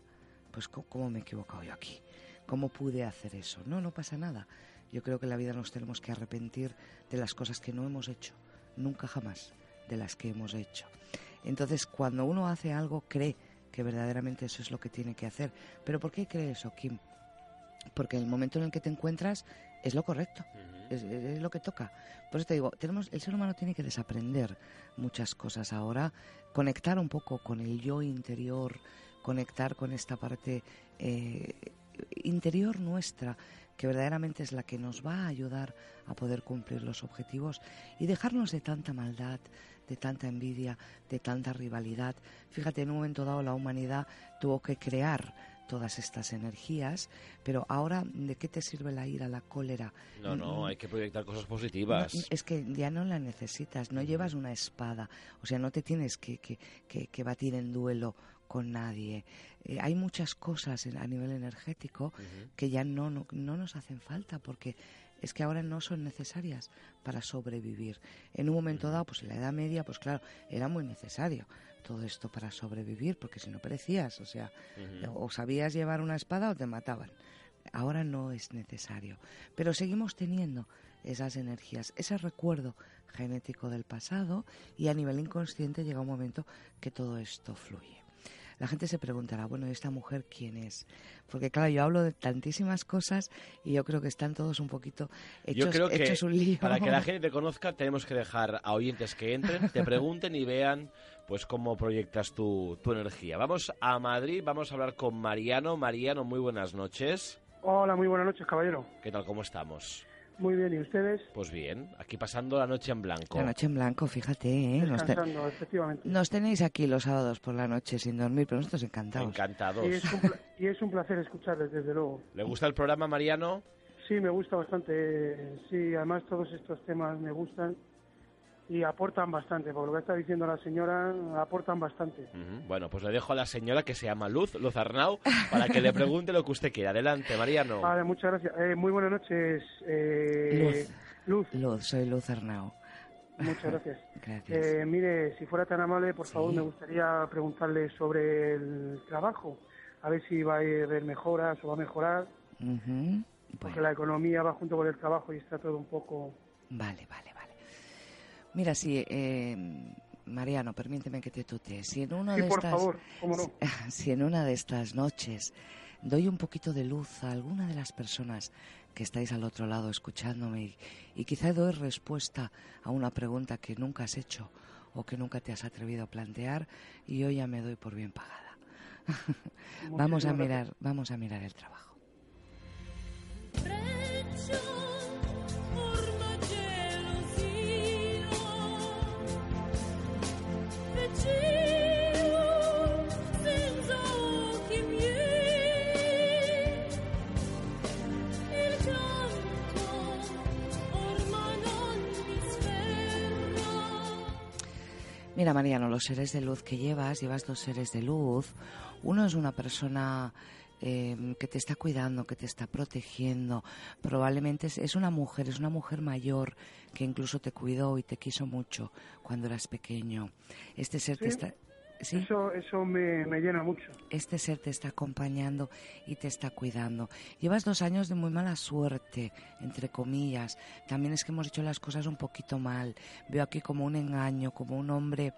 pues ¿cómo me he equivocado yo aquí? ¿Cómo pude hacer eso? No, no pasa nada. Yo creo que en la vida nos tenemos que arrepentir de las cosas que no hemos hecho, nunca jamás de las que hemos hecho. Entonces, cuando uno hace algo, cree que verdaderamente eso es lo que tiene que hacer. ¿Pero por qué cree eso, Kim? Porque el momento en el que te encuentras es lo correcto, es, lo que toca. Por eso te digo, tenemos, el ser humano tiene que desaprender muchas cosas ahora, conectar un poco con el yo interior, conectar con esta parte eh, interior nuestra, que verdaderamente es la que nos va a ayudar a poder cumplir los objetivos y dejarnos de tanta maldad, de tanta envidia, de tanta rivalidad. Fíjate, en un momento dado la humanidad tuvo que crear todas estas energías, pero ahora, ¿de qué te sirve la ira, la cólera? No, no, hay que proyectar cosas positivas. es que ya no la necesitas, no llevas una espada, o sea, no te tienes que, que, que, batir en duelo con nadie. Eh, hay muchas cosas a nivel energético que ya no, no, no nos hacen falta porque es que ahora no son necesarias para sobrevivir. En un momento dado, pues en la Edad Media, pues claro, era muy necesario todo esto para sobrevivir, porque si no perecías, o sea, o sabías llevar una espada o te mataban. Ahora no es necesario, pero seguimos teniendo esas energías, ese recuerdo genético del pasado y a nivel inconsciente llega un momento que todo esto fluye la gente se preguntará, bueno, ¿esta mujer quién es? Porque claro, yo hablo de tantísimas cosas y yo creo que están todos un poquito hechos, yo creo que un lío. Para que la gente te conozca, tenemos que dejar a oyentes que entren, te pregunten y vean pues cómo proyectas tu, tu energía. Vamos a Madrid, vamos a hablar con Mariano. Mariano, muy buenas noches. Hola, muy buenas noches, caballero. ¿Qué tal, cómo estamos? Muy bien, ¿y ustedes? Pues bien, aquí pasando la noche en blanco. La noche en blanco, fíjate, ¿eh? Nos, efectivamente. nos tenéis aquí los sábados por la noche sin dormir, pero nosotros encantados. Encantados. Y es un, placer escucharles, desde luego. ¿Le gusta el programa, Mariano? Sí, me gusta bastante. Sí, además todos estos temas me gustan y aportan bastante, por lo que está diciendo la señora, aportan bastante. Bueno, pues le dejo a la señora que se llama Luz, Luz Arnau, para que le pregunte lo que usted quiera. Adelante, Mariano. Vale, muchas gracias. Eh, muy buenas noches, eh, Luz. Luz. soy Luz Arnau. Muchas gracias. Gracias. Eh, mire, si fuera tan amable, por favor, Sí. me gustaría preguntarle sobre el trabajo. A ver si va a haber mejoras o va a mejorar, Ujú. porque Bueno. la economía va junto con el trabajo y está todo un poco... Vale, vale, vale. Mira, si, eh, Mariano, permíteme que te tutee. Si en una Sí, de por estas, favor, cómo no. si en una de estas noches doy un poquito de luz a alguna de las personas que estáis al otro lado escuchándome y, y quizá doy respuesta a una pregunta que nunca has hecho o que nunca te has atrevido a plantear y yo ya me doy por bien pagada. vamos a mirar, vamos a mirar el trabajo. Mira, Mariano, los seres de luz que llevas, llevas dos seres de luz. Uno es una persona eh, que te está cuidando, que te está protegiendo. Probablemente es, es una mujer, es una mujer mayor que incluso te cuidó y te quiso mucho cuando eras pequeño. Este ser te está... ¿Sí? Eso, eso me, me llena mucho. Este ser te está acompañando y te está cuidando. Llevas dos años de muy mala suerte, entre comillas. También es que hemos hecho las cosas un poquito mal. Veo aquí como un engaño, como un hombre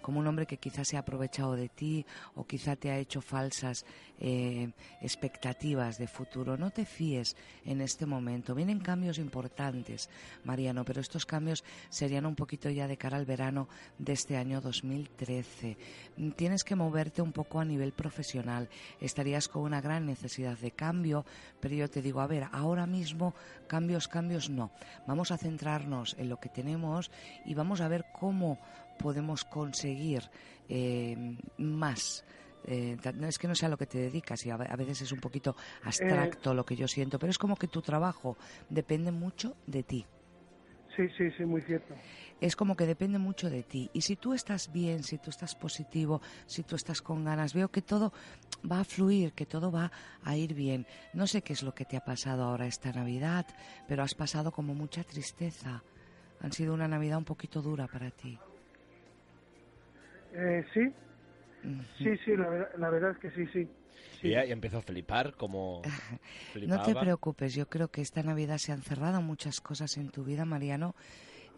como un hombre que quizás se ha aprovechado de ti o quizá te ha hecho falsas eh, expectativas de futuro. No te fíes en este momento. Vienen cambios importantes, Mariano, pero estos cambios serían un poquito ya de cara al verano de este año 2013. Mm, Tienes que moverte un poco a nivel profesional. Estarías con una gran necesidad de cambio, pero yo te digo, a ver, ahora mismo cambios, cambios no. Vamos a centrarnos en lo que tenemos y vamos a ver cómo podemos conseguir eh, más. Eh, es que no sea lo que te dedicas y a, ve- a veces es un poquito abstracto lo que yo siento, pero es como que tu trabajo depende mucho de ti. Sí, sí, sí, muy cierto. Es como que depende mucho de ti. Y si tú estás bien, si tú estás positivo, si tú estás con ganas, veo que todo va a fluir, que todo va a ir bien. No sé qué es lo que te ha pasado ahora esta Navidad, pero has pasado como mucha tristeza. Han sido una Navidad un poquito dura para ti. Eh, sí, sí, sí, la, ver- la verdad es que sí, sí. Y ya empezó a flipar como No te preocupes, yo creo que esta Navidad se han cerrado muchas cosas en tu vida, Mariano.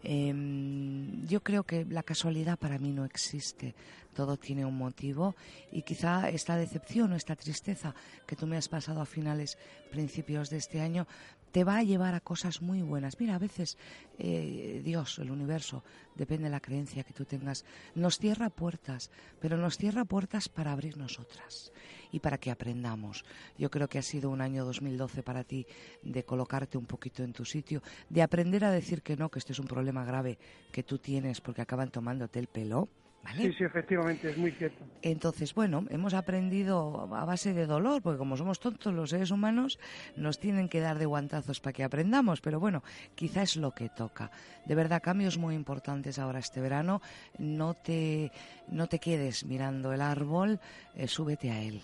Em, yo creo que la casualidad para mí no existe. Todo tiene un motivo y quizá esta decepción o esta tristeza que tú me has pasado a finales, principios de este año, te va a llevar a cosas muy buenas. Mira, a veces eh, Dios, el universo, depende de la creencia que tú tengas, nos cierra puertas, pero nos cierra puertas para abrir nosotras y para que aprendamos. Yo creo que ha sido un año 2012 para ti de colocarte un poquito en tu sitio, de aprender a decir que no, que este es un problema grave que tú tienes porque acaban tomándote el pelo. ¿Vale? Sí, sí, efectivamente, es muy cierto. Entonces, bueno, hemos aprendido a base de dolor, porque como somos tontos los seres humanos, nos tienen que dar de guantazos para que aprendamos, pero bueno, quizá es lo que toca. De verdad, cambios muy importantes ahora este verano. No te, no te quedes mirando el árbol, eh, súbete a él.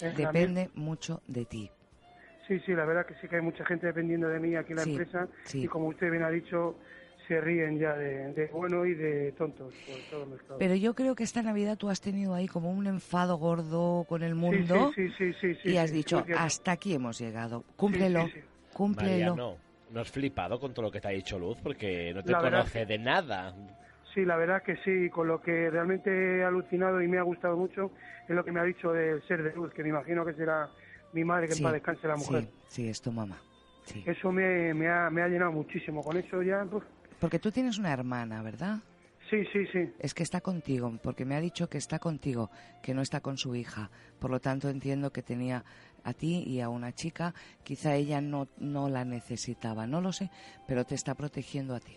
Eh, Depende mucho de ti. Sí, sí, la verdad que sí que hay mucha gente dependiendo de mí aquí en la Sí, empresa sí. y como usted bien ha dicho, se ríen ya de, de bueno y de tontos, por todo mezclado. Pero yo creo que esta Navidad tú has tenido ahí como un enfado gordo con el Sí, mundo sí, sí, sí, sí, y has sí, dicho, hasta aquí hemos llegado. Cúmplelo, Sí, sí, sí. cúmplelo. Mariano, no has flipado con todo lo que te ha dicho Luz porque no te La verdad conoce de nada. Sí, la verdad que sí, con lo que realmente he alucinado y me ha gustado mucho es lo que me ha dicho del ser de luz, que me imagino que será mi madre, que en Sí, paz descanse la mujer. Sí, sí, es tu mamá. Sí. Eso me, me, ha, me ha llenado muchísimo, con eso ya... uf. Porque tú tienes una hermana, ¿verdad? Sí, sí, sí. Es que está contigo, porque me ha dicho que está contigo, que no está con su hija. Por lo tanto, entiendo que tenía a ti y a una chica. Quizá ella no, no la necesitaba, no lo sé, pero te está protegiendo a ti.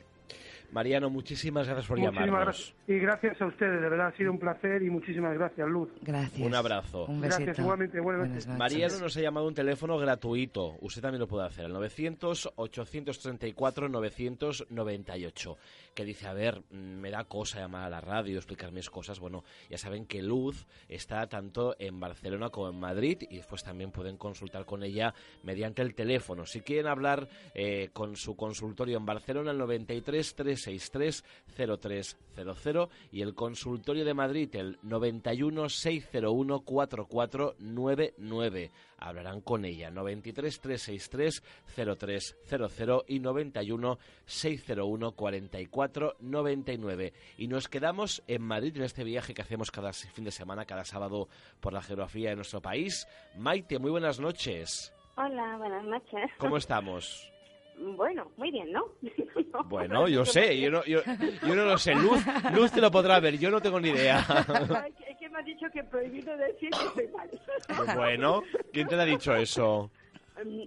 Mariano, muchísimas gracias por Muchísimas llamarnos. gracias. Y gracias a ustedes, de verdad ha sido un placer y muchísimas gracias, Luz. Gracias. Un abrazo. Un Gracias, besito. igualmente, buenas Buenas noches. noches. Mariano nos ha llamado un teléfono gratuito. Usted también lo puede hacer al 900-834-998. Que dice, a ver, mm, me da cosa llamar a la radio, explicar mis cosas. Bueno, ya saben que Luz está tanto en Barcelona como en Madrid y después también pueden consultar con ella mediante el teléfono. Si quieren hablar eh, con su consultorio en Barcelona, el 93 363 0300 y el consultorio de Madrid el 91 601 4499. Hablarán con ella 93 363 0300 y 91 601 4499. Y nos quedamos en Madrid en este viaje que hacemos cada fin de semana, cada sábado por la geografía de nuestro país. Maite, muy buenas noches. Hola, buenas noches. ¿Cómo estamos? Bueno, muy bien, ¿no? Bueno, yo sé, yo no, yo, yo no lo sé. Luz, Luz te lo podrá ver, yo no tengo ni idea. Es que me ha dicho que prohibido decir que estoy mal. Bueno, ¿quién te lo ha dicho eso?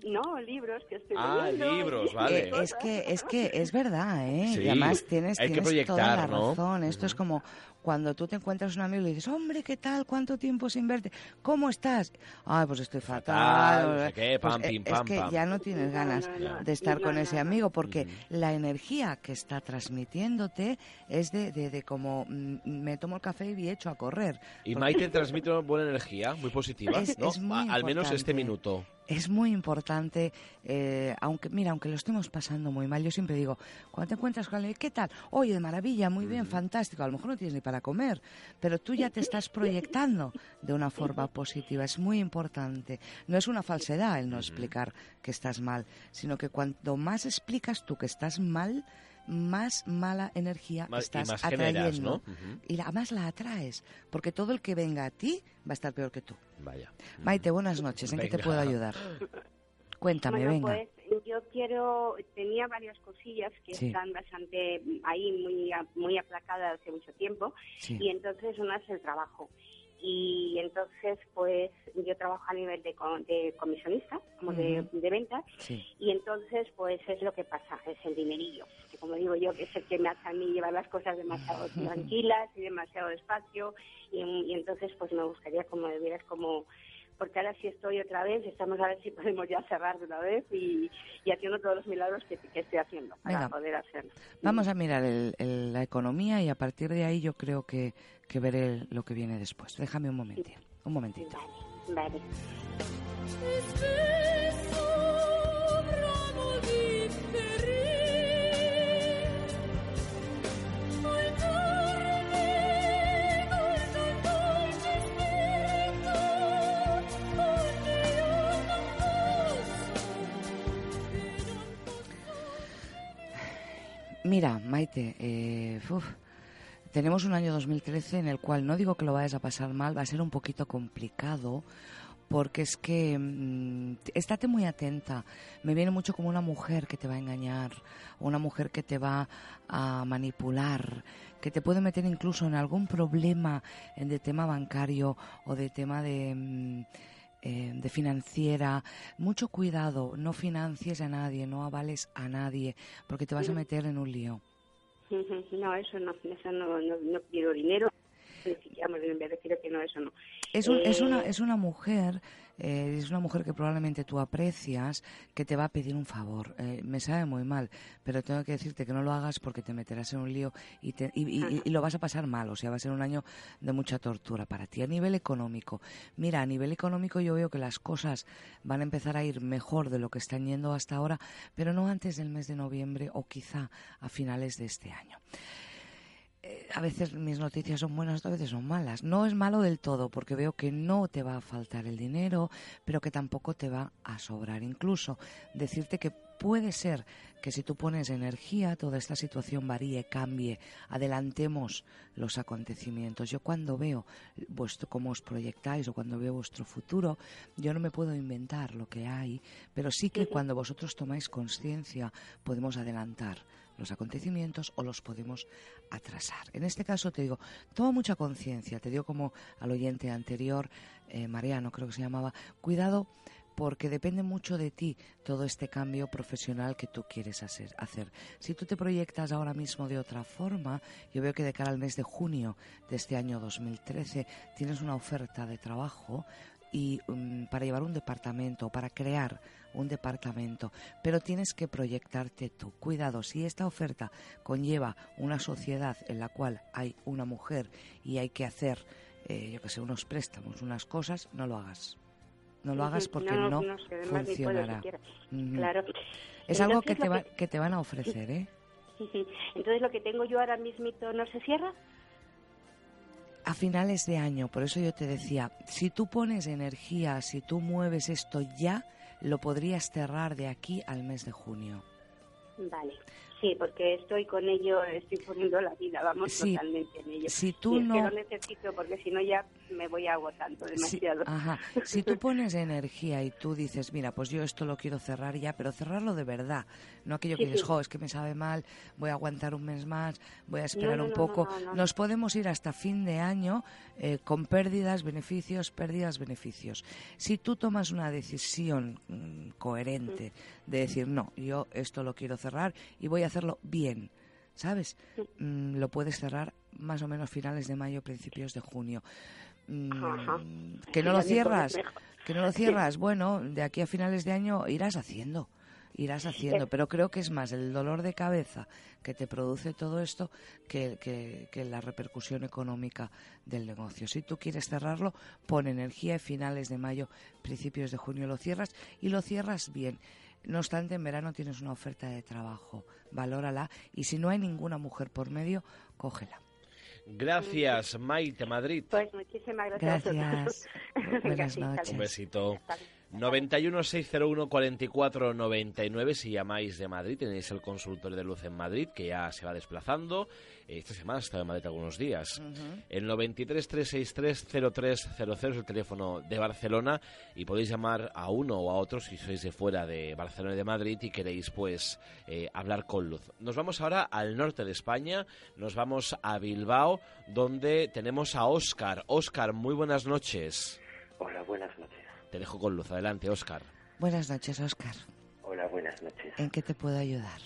No, libros que estoy Ah, leyendo. libros, vale. Eh, es que es que es verdad, ¿eh? Sí, y además tienes, hay que tienes toda la proyectar, ¿no? razón. Esto es como cuando tú te encuentras un amigo y le dices, hombre, ¿qué tal? ¿Cuánto tiempo sin verte? ¿Cómo estás? Ay, pues estoy fatal. Fatal, no sé qué, Pues, pam, eh, pim, es pam, que pam. ya no tienes ganas no, no. de estar No, con no, ese amigo porque la energía que está transmitiéndote es de, de, de como mm, me tomo el café y hecho a correr. Y Porque- Maite transmite una buena energía, muy positiva, Es- ¿no? es muy A- Al menos este importante. minuto. es muy importante, eh, aunque mira, aunque lo estemos pasando muy mal, yo siempre digo, cuando te encuentras con alguien, ¿qué tal? Oye, de maravilla, muy bien, fantástico, a lo mejor no tienes ni para comer, pero tú ya te estás proyectando de una forma positiva, es muy importante. No es una falsedad el no explicar que estás mal, sino que cuanto más explicas tú que estás mal, más mala energía Más- y estás más generas, atrayendo. ¿no? Ujú. Y la- además la atraes, porque todo el que venga a ti va a estar peor que tú. Vaya. Maite, buenas noches. ¿En qué te Venga. puedo ayudar? Cuéntame, Bueno, venga. pues yo quiero, tenía varias cosillas que Sí. están bastante ahí muy, muy aplacadas hace mucho tiempo Sí. y entonces una es el trabajo. Y entonces, pues yo trabajo a nivel de, de comisionista, como de, de ventas, Sí. y entonces, pues es lo que pasa, es el dinerillo, que como digo yo, que es el que me hace a mí llevar las cosas demasiado tranquilas y demasiado despacio, y, y entonces, pues me gustaría, como me vieras, como, porque ahora sí estoy otra vez, estamos a ver si podemos ya cerrar de una vez y, y haciendo todos los milagros que, que estoy haciendo para Venga. poder hacerlo. Vamos a mirar el- el- la economía y a partir de ahí yo creo que, que veré lo que viene después. Déjame un momentito. Un momentito. Vale. Mira, Maite, eh, tenemos un año 2013 en el cual no digo que lo vayas a pasar mal, va a ser un poquito complicado porque es que mm, estate muy atenta. Me viene mucho como una mujer que te va a engañar, una mujer que te va a manipular, que te puede meter incluso en algún problema de tema bancario o de tema de mm, eh, de financiera, mucho cuidado, no financies a nadie, no avales a nadie, porque te vas a meter en un lío. No, eso no, eso no, no, no pido dinero, me refiero que no, eso no. Es, un- es, una, Eh, es una mujer, eh, es una mujer que probablemente tú aprecias, que te va a pedir un favor. Eh, me sabe muy mal, pero tengo que decirte que no lo hagas porque te meterás en un lío y, te- y- y- y lo vas a pasar mal. O sea, va a ser un año de mucha tortura para ti. A nivel económico, mira, a nivel económico yo veo que las cosas van a empezar a ir mejor de lo que están yendo hasta ahora, pero no antes del mes de noviembre o quizá a finales de este año eh, a veces mis noticias son buenas, otras veces son malas. No es malo del todo, porque veo que no te va a faltar el dinero, pero que tampoco te va a sobrar. Incluso decirte que puede ser que si tú pones energía, toda esta situación varíe, cambie, adelantemos los acontecimientos. Yo cuando veo vuestro, cómo os proyectáis o cuando veo vuestro futuro, yo no me puedo inventar lo que hay, pero sí que cuando vosotros tomáis conciencia podemos adelantar los acontecimientos o los podemos atrasar. En este caso te digo, toma mucha conciencia, te digo como al oyente anterior, eh, Mariano creo que se llamaba, cuidado porque depende mucho de ti todo este cambio profesional que tú quieres hacer, hacer. Si tú te proyectas ahora mismo de otra forma, yo veo que de cara al mes de junio de este año 2013 tienes una oferta de trabajo y mm, para llevar un departamento, para crear un departamento, pero tienes que proyectarte tú. Cuidado, si esta oferta conlleva una sociedad en la cual hay una mujer y hay que hacer, eh, yo que sé, unos préstamos, unas cosas, no lo hagas. No lo hagas porque no, no sé, puedo funcionará. Claro. Es algo que te, va- que te van a ofrecer, ¿eh? Entonces lo que tengo yo ahora mismito no se cierra. A finales de año, por eso yo te decía, si tú pones energía, si tú mueves esto ya, lo podrías cerrar de aquí al mes de junio. Vale. Sí, porque estoy con ello, estoy poniendo la vida, vamos totalmente en ello. Si tú no... lo necesito porque si no ya me voy agotando demasiado. ajá. Si tú pones energía y tú dices, mira, pues yo esto lo quiero cerrar ya, pero cerrarlo de verdad, no aquello que dices, jo, es que me sabe mal, voy a aguantar un mes más, voy a esperar un poco. Nos podemos ir hasta fin de año eh, con pérdidas, beneficios, pérdidas, beneficios. Si tú tomas una decisión mm, coherente de decir, no, yo esto lo quiero cerrar y voy a hacerlo bien. ¿Sabes? Mm, lo puedes cerrar más o menos finales de mayo, principios de junio. Mm, que no lo cierras, que no lo cierras. Bueno, de aquí a finales de año irás haciendo, irás haciendo. Pero creo que es más el dolor de cabeza que te produce todo esto que, que, la repercusión económica del negocio. Si tú quieres cerrarlo, pon energía y finales de mayo, principios de junio lo cierras y lo cierras bien. No obstante, en verano tienes una oferta de trabajo, valórala y si no hay ninguna mujer por medio, cógela. Gracias, Maite Madrid. Pues muchísimas gracias. Gracias. Buenas noches. Un besito. 91 601 44 99 si llamáis de Madrid tenéis el consultorio de luz en Madrid que ya se va desplazando. Esta semana está en Madrid algunos días. El 93 363 0300 es el teléfono de Barcelona y podéis llamar a uno o a otro si sois de fuera de Barcelona y de Madrid y queréis pues eh, hablar con luz. Nos vamos ahora al norte de España. Nos vamos a Bilbao donde tenemos a Óscar. Óscar muy buenas noches. Hola buenas noches te dejo con luz. Adelante, Oscar. Buenas noches, Oscar. Hola, buenas noches. ¿En qué te puedo ayudar?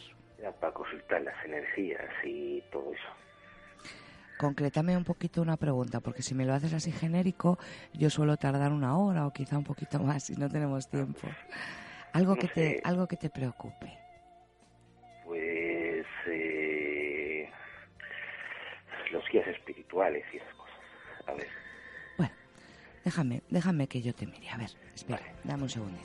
Para consultar las energías y todo eso. Concrétame un poquito una pregunta, porque si me lo haces así genérico, yo suelo tardar una hora o quizá un poquito más y no tenemos tiempo. Algo que te, algo que te preocupe. Pues eh, los guías espirituales y esas cosas. A ver. Déjame, déjame que yo te mire. A ver, espera, dame un segundo.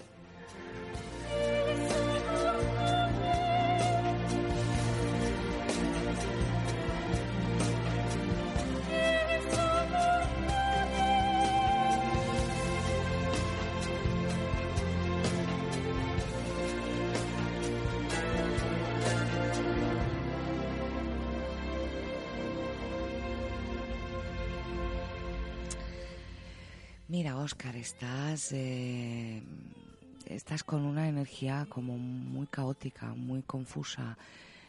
Oscar, estás, eh, estás con una energía como muy caótica, muy confusa.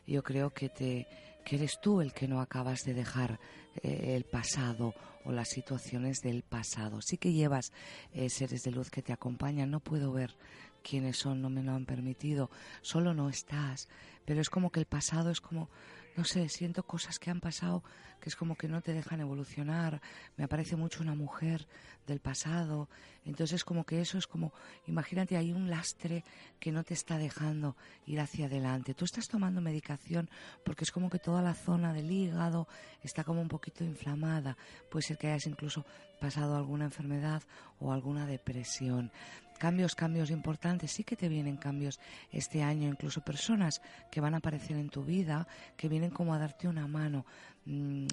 Yo creo que, te, que eres tú el que no acabas de dejar eh, el pasado o las situaciones del pasado. Sí que llevas eh, seres de luz que te acompañan. No puedo ver quiénes son, no me lo han permitido. Solo no estás. Pero es como que el pasado es como no sé, siento cosas que han pasado que es como que no te dejan evolucionar. Me aparece mucho una mujer del pasado. Entonces, como que eso es como, imagínate, hay un lastre que no te está dejando ir hacia adelante. Tú estás tomando medicación porque es como que toda la zona del hígado está como un poquito inflamada. Puede ser que hayas incluso pasado alguna enfermedad o alguna depresión cambios, cambios importantes, sí que te vienen cambios este año, incluso personas que van a aparecer en tu vida, que vienen como a darte una mano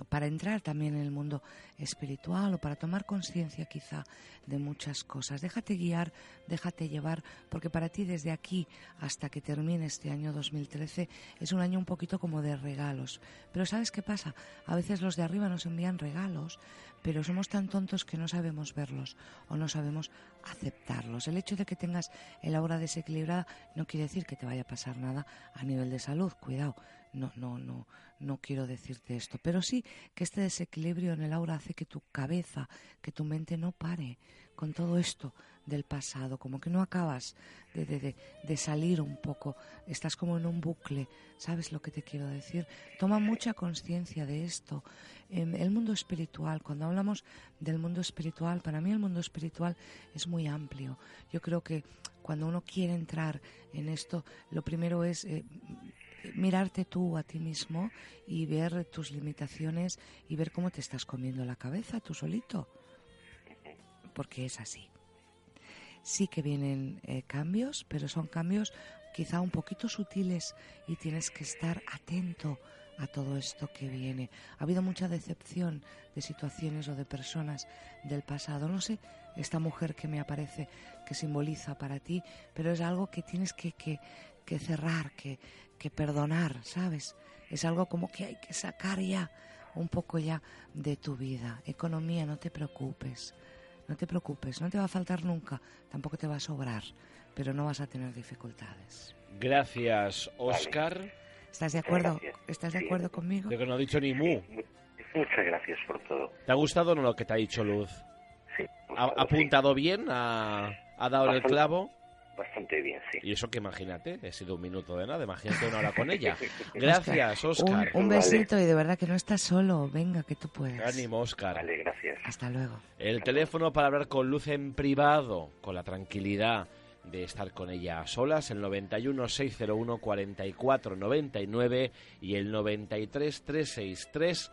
para entrar también en el mundo espiritual o para tomar conciencia quizá de muchas cosas. Déjate guiar, déjate llevar, porque para ti desde aquí hasta que termine este año 2013 es un año un poquito como de regalos. Pero ¿sabes qué pasa? A veces los de arriba nos envían regalos, pero somos tan tontos que no sabemos verlos o no sabemos aceptarlos. El hecho de que tengas el aura desequilibrada no quiere decir que te vaya a pasar nada a nivel de salud, cuidado. No, no, no, no quiero decirte esto, pero sí que este desequilibrio en el aura hace que tu cabeza, que tu mente no pare con todo esto del pasado, como que no acabas de, de, de, salir un poco, estás como en un bucle, ¿sabes lo que te quiero decir? Toma mucha conciencia de esto. En el mundo espiritual, cuando hablamos del mundo espiritual, para mí el mundo espiritual es muy amplio. Yo creo que cuando uno quiere entrar en esto, lo primero es... Eh, mirarte tú a ti mismo y ver tus limitaciones y ver cómo te estás comiendo la cabeza tú solito. Porque es así. sí que vienen eh, cambios, pero son cambios quizá un poquito sutiles y tienes que estar atento a todo esto que viene. Ha habido mucha decepción de situaciones o de personas del pasado. No sé, esta mujer que me aparece, que simboliza para ti, pero es algo que tienes que, que, que cerrar, que, que perdonar, ¿sabes? Es algo como que hay que sacar ya un poco ya de tu vida. Economía, no te preocupes. No te preocupes, no te va a faltar nunca, tampoco te va a sobrar, pero no vas a tener dificultades. Gracias, Oscar. ¿Estás de acuerdo? ¿Estás de acuerdo conmigo? De que no ha dicho ni mu. Muchas gracias por todo. ¿Te ha gustado o no lo que te ha dicho Luz? Sí. ¿Ha ha apuntado bien? ¿Ha, ha dado el clavo? Bastante bien, sí. Y eso que imagínate, he sido un minuto de nada, imagínate una hora con ella. Gracias, Un, Oscar. un besito y de verdad que no estás solo. Venga, que tú puedes. Ánimo, Oscar. Vale, gracias. Hasta luego. El teléfono para hablar con Luz en privado, con la tranquilidad de estar con ella a solas, el 91 601 44 99 y el 93 363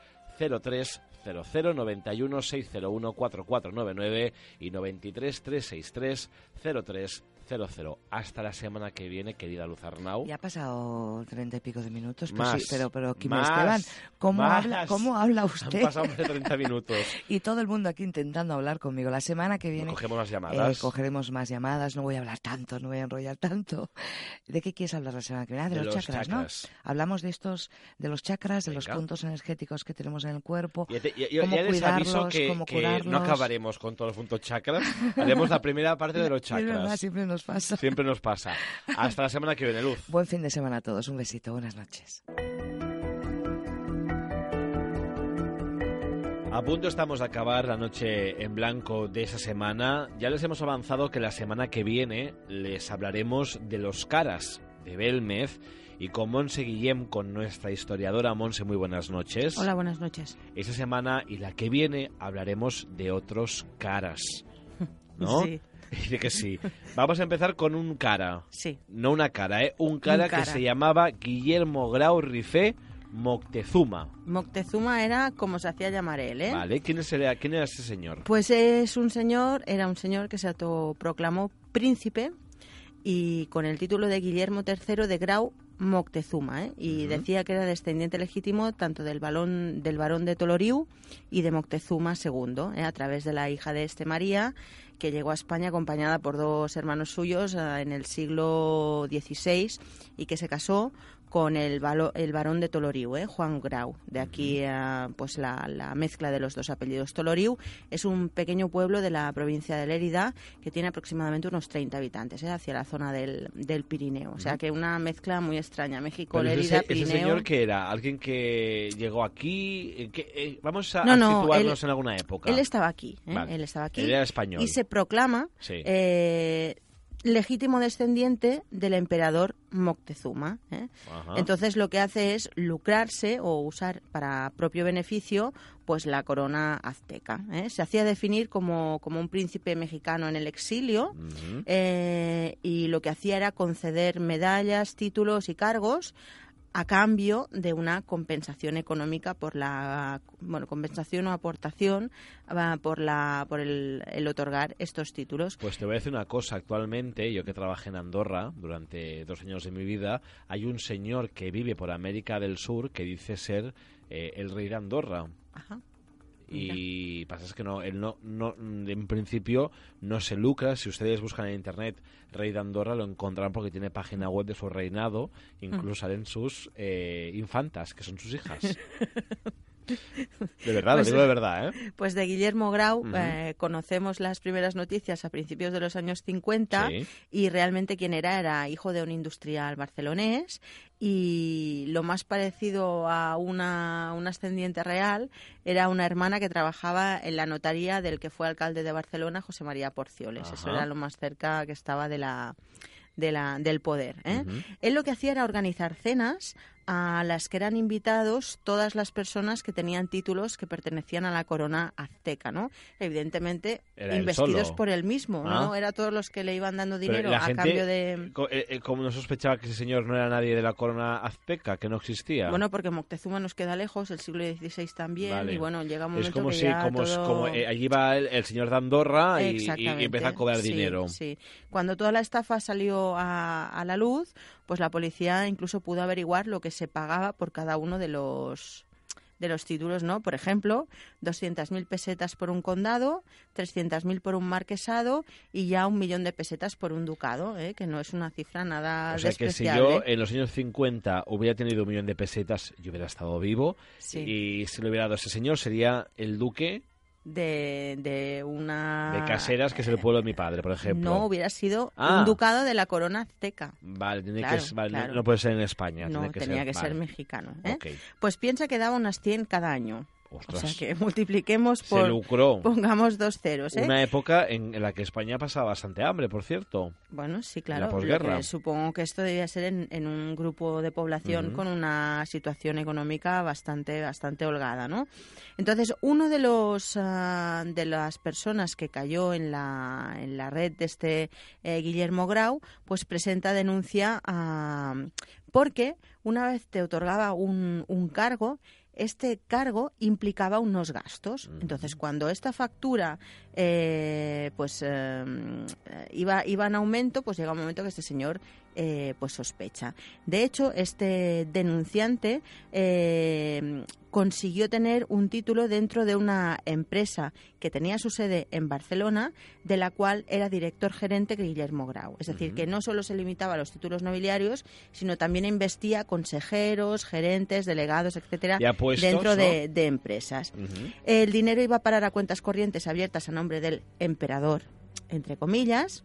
03 00 91 601 4499 y 93 363 03 00. Hasta la semana que viene, querida Luz Arnau. Ya ha pasado treinta y pico de minutos. Más, sí, pero, pero Kim más, Esteban, ¿cómo, más. habla, ¿cómo habla Han usted? pasado más de 30 minutos. y todo el mundo aquí intentando hablar conmigo. La semana que viene Cogemos las eh, llamadas. cogeremos más llamadas. No voy a hablar tanto, no voy a enrollar tanto. ¿De qué quieres hablar la semana que viene? Ah, de, De los, los chakras, chakras. ¿no? Hablamos de estos, de los chakras, de los puntos energéticos que tenemos en el cuerpo. Ya, te- ya- ya- cómo ya les aviso cuidarlos, que, cómo que curarlos. no acabaremos con todos los puntos chakras. Haremos la primera parte de los verdad, chakras. siempre nos pasa. Siempre nos pasa. Hasta la semana que viene, Luz. Buen fin de semana a todos. Un besito. Buenas noches. A punto estamos de acabar la noche en blanco de esa semana. Ya les hemos avanzado que la semana que viene les hablaremos de los caras de Belmez y con Monse Guillem, con nuestra historiadora Monse. Muy buenas noches. Hola, buenas noches. Esta semana y la que viene hablaremos de otros caras. ¿No? Sí. Dice que sí. Vamos a empezar con un cara. Sí. No una cara, ¿eh? Un cara, Un cara. que se llamaba Guillermo Grau Rifé Moctezuma. Moctezuma era como se hacía llamar él, ¿eh? ¿Vale? ¿Quién, es el- ¿Quién era ese señor? Pues es un señor, era un señor que se autoproclamó príncipe y con el título de Guillermo III de Grau Moctezuma, ¿eh? y decía que era descendiente legítimo tanto del, balón, del barón de Toloriu y de Moctezuma II, ¿eh? a través de la hija de este María, que llegó a España acompañada por dos hermanos suyos eh, en el siglo XVI y que se casó con el, valo- el barón de Toloriu, ¿eh? Juan Grau. De aquí eh, pues la, la mezcla de los dos apellidos. Toloriu es un pequeño pueblo de la provincia de Lérida que tiene aproximadamente unos 30 habitantes, ¿eh? hacia la zona del, del Pirineo. O sea que una mezcla muy extraña. México, Pero Lérida, ese, ese Pirineo. señor que era alguien que llegó aquí. eh, que, eh, vamos a, No, a no, situarnos él- en alguna época. Él estaba aquí, ¿eh? Él estaba aquí. Él era español. Y se proclama Sí. eh, legítimo descendiente del emperador Moctezuma. ¿eh? Entonces lo que hace es lucrarse o usar para propio beneficio pues la corona azteca. ¿eh? Se hacía definir como, como un príncipe mexicano en el exilio eh, y lo que hacía era conceder medallas, títulos y cargos a cambio de una compensación económica por la bueno compensación o aportación ah, por la por el, el otorgar estos títulos Pues te voy a decir una cosa. Actualmente, yo que trabajé en Andorra durante dos años de mi vida, hay un señor que vive por América del Sur que dice ser eh, el rey de Andorra. Ajá. Y pasa es que no, él no, no, en principio no se lucra. Si ustedes buscan en internet Rey de Andorra lo encontrarán porque tiene página web de su reinado. Incluso salen sus eh, infantas, que son sus hijas. De verdad, Pues, lo digo de verdad, ¿eh? Pues de Guillermo Grau eh, conocemos las primeras noticias a principios de los años 50 Sí. y realmente quien era era hijo de un industrial barcelonés y lo más parecido a una, un ascendiente real era una hermana que trabajaba en la notaría del que fue alcalde de Barcelona, José María Porcioles. Eso era lo más cerca que estaba de la, de la, del poder. ¿eh? Él lo que hacía era organizar cenas a las que eran invitados todas las personas que tenían títulos que pertenecían a la corona azteca, ¿no? Evidentemente Era investidos por él mismo, ¿no? Ah. Era todos los que le iban dando dinero a gente, cambio de... eh, eh, como no sospechaba que ese señor no era nadie de la corona azteca, que no existía. Bueno, porque Moctezuma nos queda lejos, el siglo XVI también, Vale. y bueno, llega un momento es como que si, ya como, todo... como eh, allí va el, el señor de Andorra y, y- empieza a cobrar sí, dinero. Sí, cuando toda la estafa salió a, a la luz, pues la policía incluso pudo averiguar lo que se pagaba por cada uno de los de los títulos, ¿no? Por ejemplo, 200.000 pesetas por un condado, 300.000 por un marquesado y ya un millón de pesetas por un ducado, ¿eh? que no es una cifra nada O sea que si yo en los años 50 hubiera tenido un millón de pesetas, yo hubiera estado vivo. Sí. Y si lo hubiera dado ese señor, sería el duque de, de una... de Caseras, que es el pueblo de mi padre, por ejemplo. No, hubiera sido Ah. un ducado de la corona azteca. Vale, tiene Claro, que vale, no- claro. no puede ser en España. No, tiene que tenía ser, que ser mexicano. ¿eh? Pues piensa que daba unas 100 cada año. Ostras. O sea que multipliquemos Se por... lucró. Pongamos dos ceros, ¿eh? Una época en, la que España pasaba bastante hambre, por cierto. Bueno, sí, La claro. lo posguerra. que supongo que esto debía ser en, en un grupo de población con una situación económica bastante, bastante holgada, ¿no? Entonces, uno de los ah, de las personas que cayó en la, en la red de este eh, Guillermo Grau, pues presenta denuncia ah, porque una vez te otorgaba un, un cargo, este cargo implicaba unos gastos. Entonces, cuando esta factura eh, pues eh, iba, iba en aumento, pues llega un momento que este señor eh, pues sospecha. De hecho, este denunciante eh, consiguió tener un título dentro de una empresa que tenía su sede en Barcelona, de la cual era director gerente Guillermo Grau. Es decir, que no solo se limitaba a los títulos nobiliarios, sino también investía consejeros, gerentes, delegados, etcétera, puestos, dentro ¿no? de, de empresas. El dinero iba a parar a cuentas corrientes abiertas a nombre del emperador, entre comillas,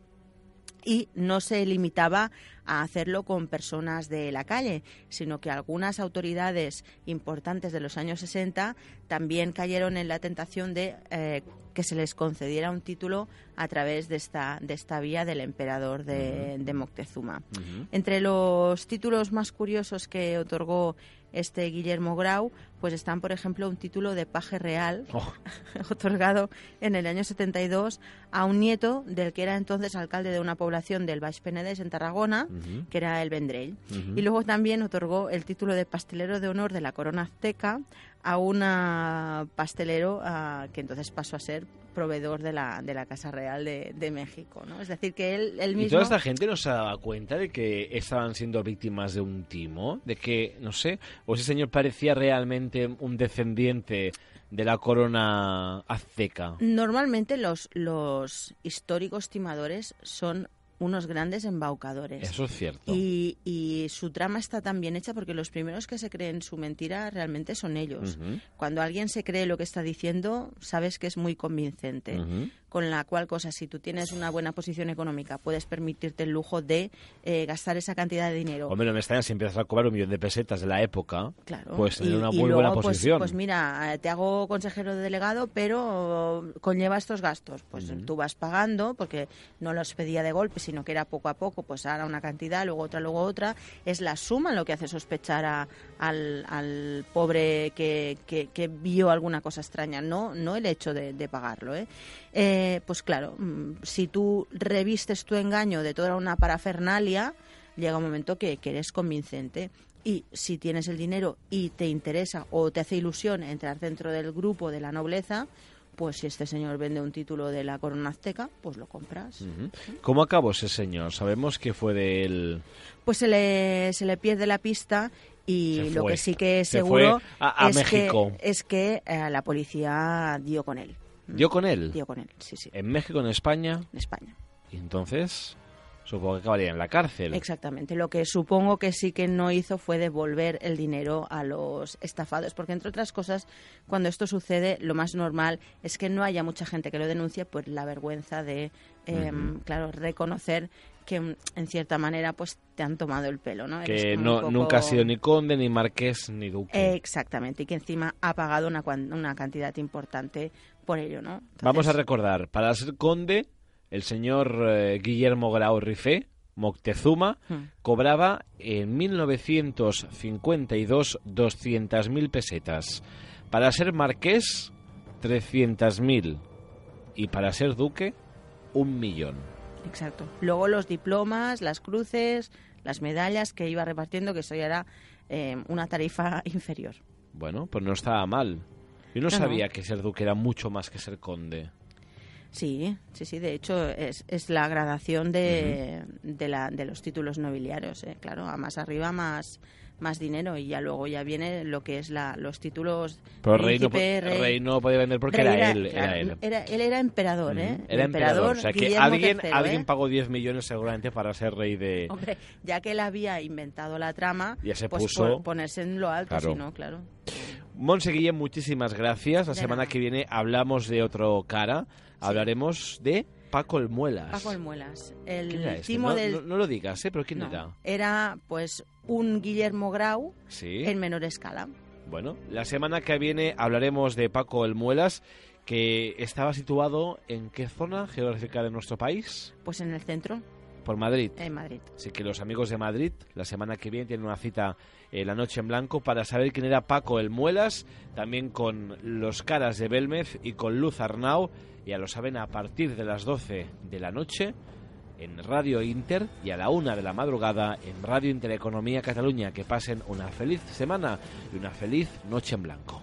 y no se limitaba a hacerlo con personas de la calle, sino que algunas autoridades importantes de los años 60 también cayeron en la tentación de eh, que se les concediera un título a través de esta, de esta vía del emperador de, de Moctezuma. Entre los títulos más curiosos que otorgó este Guillermo Grau, pues están, por ejemplo, un título de paje real Oh. otorgado en el año 72 a un nieto del que era entonces alcalde de una población del Baix Penedès en Tarragona, que era el Vendrell. Y luego también otorgó el título de pastelero de honor de la corona azteca a un pastelero ah, que entonces pasó a ser proveedor de la, de la Casa Real de, de México. ¿no? Es decir, que él, él Y mismo... toda esta gente no se daba cuenta de que estaban siendo víctimas de un timo, de que, no sé, o ese señor parecía realmente un descendiente de la corona azteca. Normalmente los, los históricos timadores son unos grandes embaucadores. Eso es cierto. Y, y su trama está tan bien hecha porque los primeros que se creen su mentira realmente son ellos. Cuando alguien se cree lo que está diciendo, sabes que es muy convincente. Con la cual cosa, si tú tienes una buena posición económica, puedes permitirte el lujo de eh, gastar esa cantidad de dinero. Hombre, no me extraña si empiezas a cobrar un millón de pesetas de la época, Claro. pues tener una y muy luego, buena pues- posición. Pues, mira, eh, te hago consejero de delegado, pero conlleva estos gastos. Pues tú vas pagando, porque no los pedía de golpe, sino que era poco a poco, pues ahora una cantidad, luego otra, luego otra. Es la suma lo que hace sospechar a- al, al pobre que, que- que vio alguna cosa extraña, no, no el hecho de, de pagarlo. ¿eh? Eh, pues claro, mm, si tú revistes tu engaño de toda una parafernalia, llega un momento que, que eres convincente. Y si tienes el dinero y te interesa o te hace ilusión entrar dentro del grupo de la nobleza, pues si este señor vende un título de la corona azteca, pues lo compras. ¿Cómo acabó ese señor? Sabemos que fue de él. Pues se le, se le pierde la pista y lo que sí que es Se seguro a es, México. Que, es que eh, la policía dio con él. ¿Dio con él? Dio con él, sí, sí, ¿En México, en España? en España. Y entonces, supongo que acabaría en la cárcel. Exactamente. Lo que supongo que sí que no hizo fue devolver el dinero a los estafados, porque entre otras cosas, cuando esto sucede, lo más normal es que no haya mucha gente que lo denuncie por la vergüenza de, eh, Ujú. claro, reconocer que mm, en cierta manera pues te han tomado el pelo, ¿no? Que no, poco- nunca ha sido ni conde, ni marqués, ni duque. Exactamente, y que encima ha pagado una, una cantidad importante por ello, ¿no? Vamos a recordar, para ser conde, el señor eh, Guillermo Grau Rifé Moctezuma Hmm. cobraba en 1952 200.000 pesetas. Para ser marqués, 300.000. Y para ser duque, un millón. Exacto. Luego los diplomas, las cruces, las medallas que iba repartiendo, que eso ya era eh, una tarifa inferior. Bueno, pues no estaba mal. Yo no, No, no. sabía que ser duque era mucho más que ser conde. Sí, sí, sí. De hecho, es, es la gradación de, de, la, de los títulos nobiliarios. eh, Claro, a más arriba, más, más dinero. Y ya luego ya viene lo que es la, los títulos. Pero rey no, príncipe, rey- rey no podía vender porque era, él. claro, era él. Era, él era emperador, ¿eh? Era emperador. O sea que alguien, III, alguien ¿eh? pagó 10 millones seguramente para ser rey de... Hombre, ya que él había inventado la trama, Ya se pues puso- por ponerse en lo alto, Claro. si no, claro. Monse Guillén, muchísimas gracias. La De semana nada. que viene hablamos de otro cara. Hablaremos de Paco el Muelas. Paco el Muelas. El ¿Quién era este? timo no, del... no- no lo digas, ¿eh? Pero ¿quién No, era? Era, pues, un Guillermo Grau Sí. en menor escala. Bueno, la semana que viene hablaremos de Paco el Muelas, que estaba situado en qué zona geográfica de nuestro país? Pues en el centro, Por Madrid. en Madrid. Así que los amigos de Madrid, la semana que viene tienen una cita en la noche en blanco para saber quién era Paco el Muelas, también con los caras de Belmez y con Luz Arnau. Ya lo saben a partir de las 12 de la noche en Radio Inter y a la una de la madrugada en Radio Intereconomía Cataluña. Que pasen una feliz semana y una feliz noche en blanco.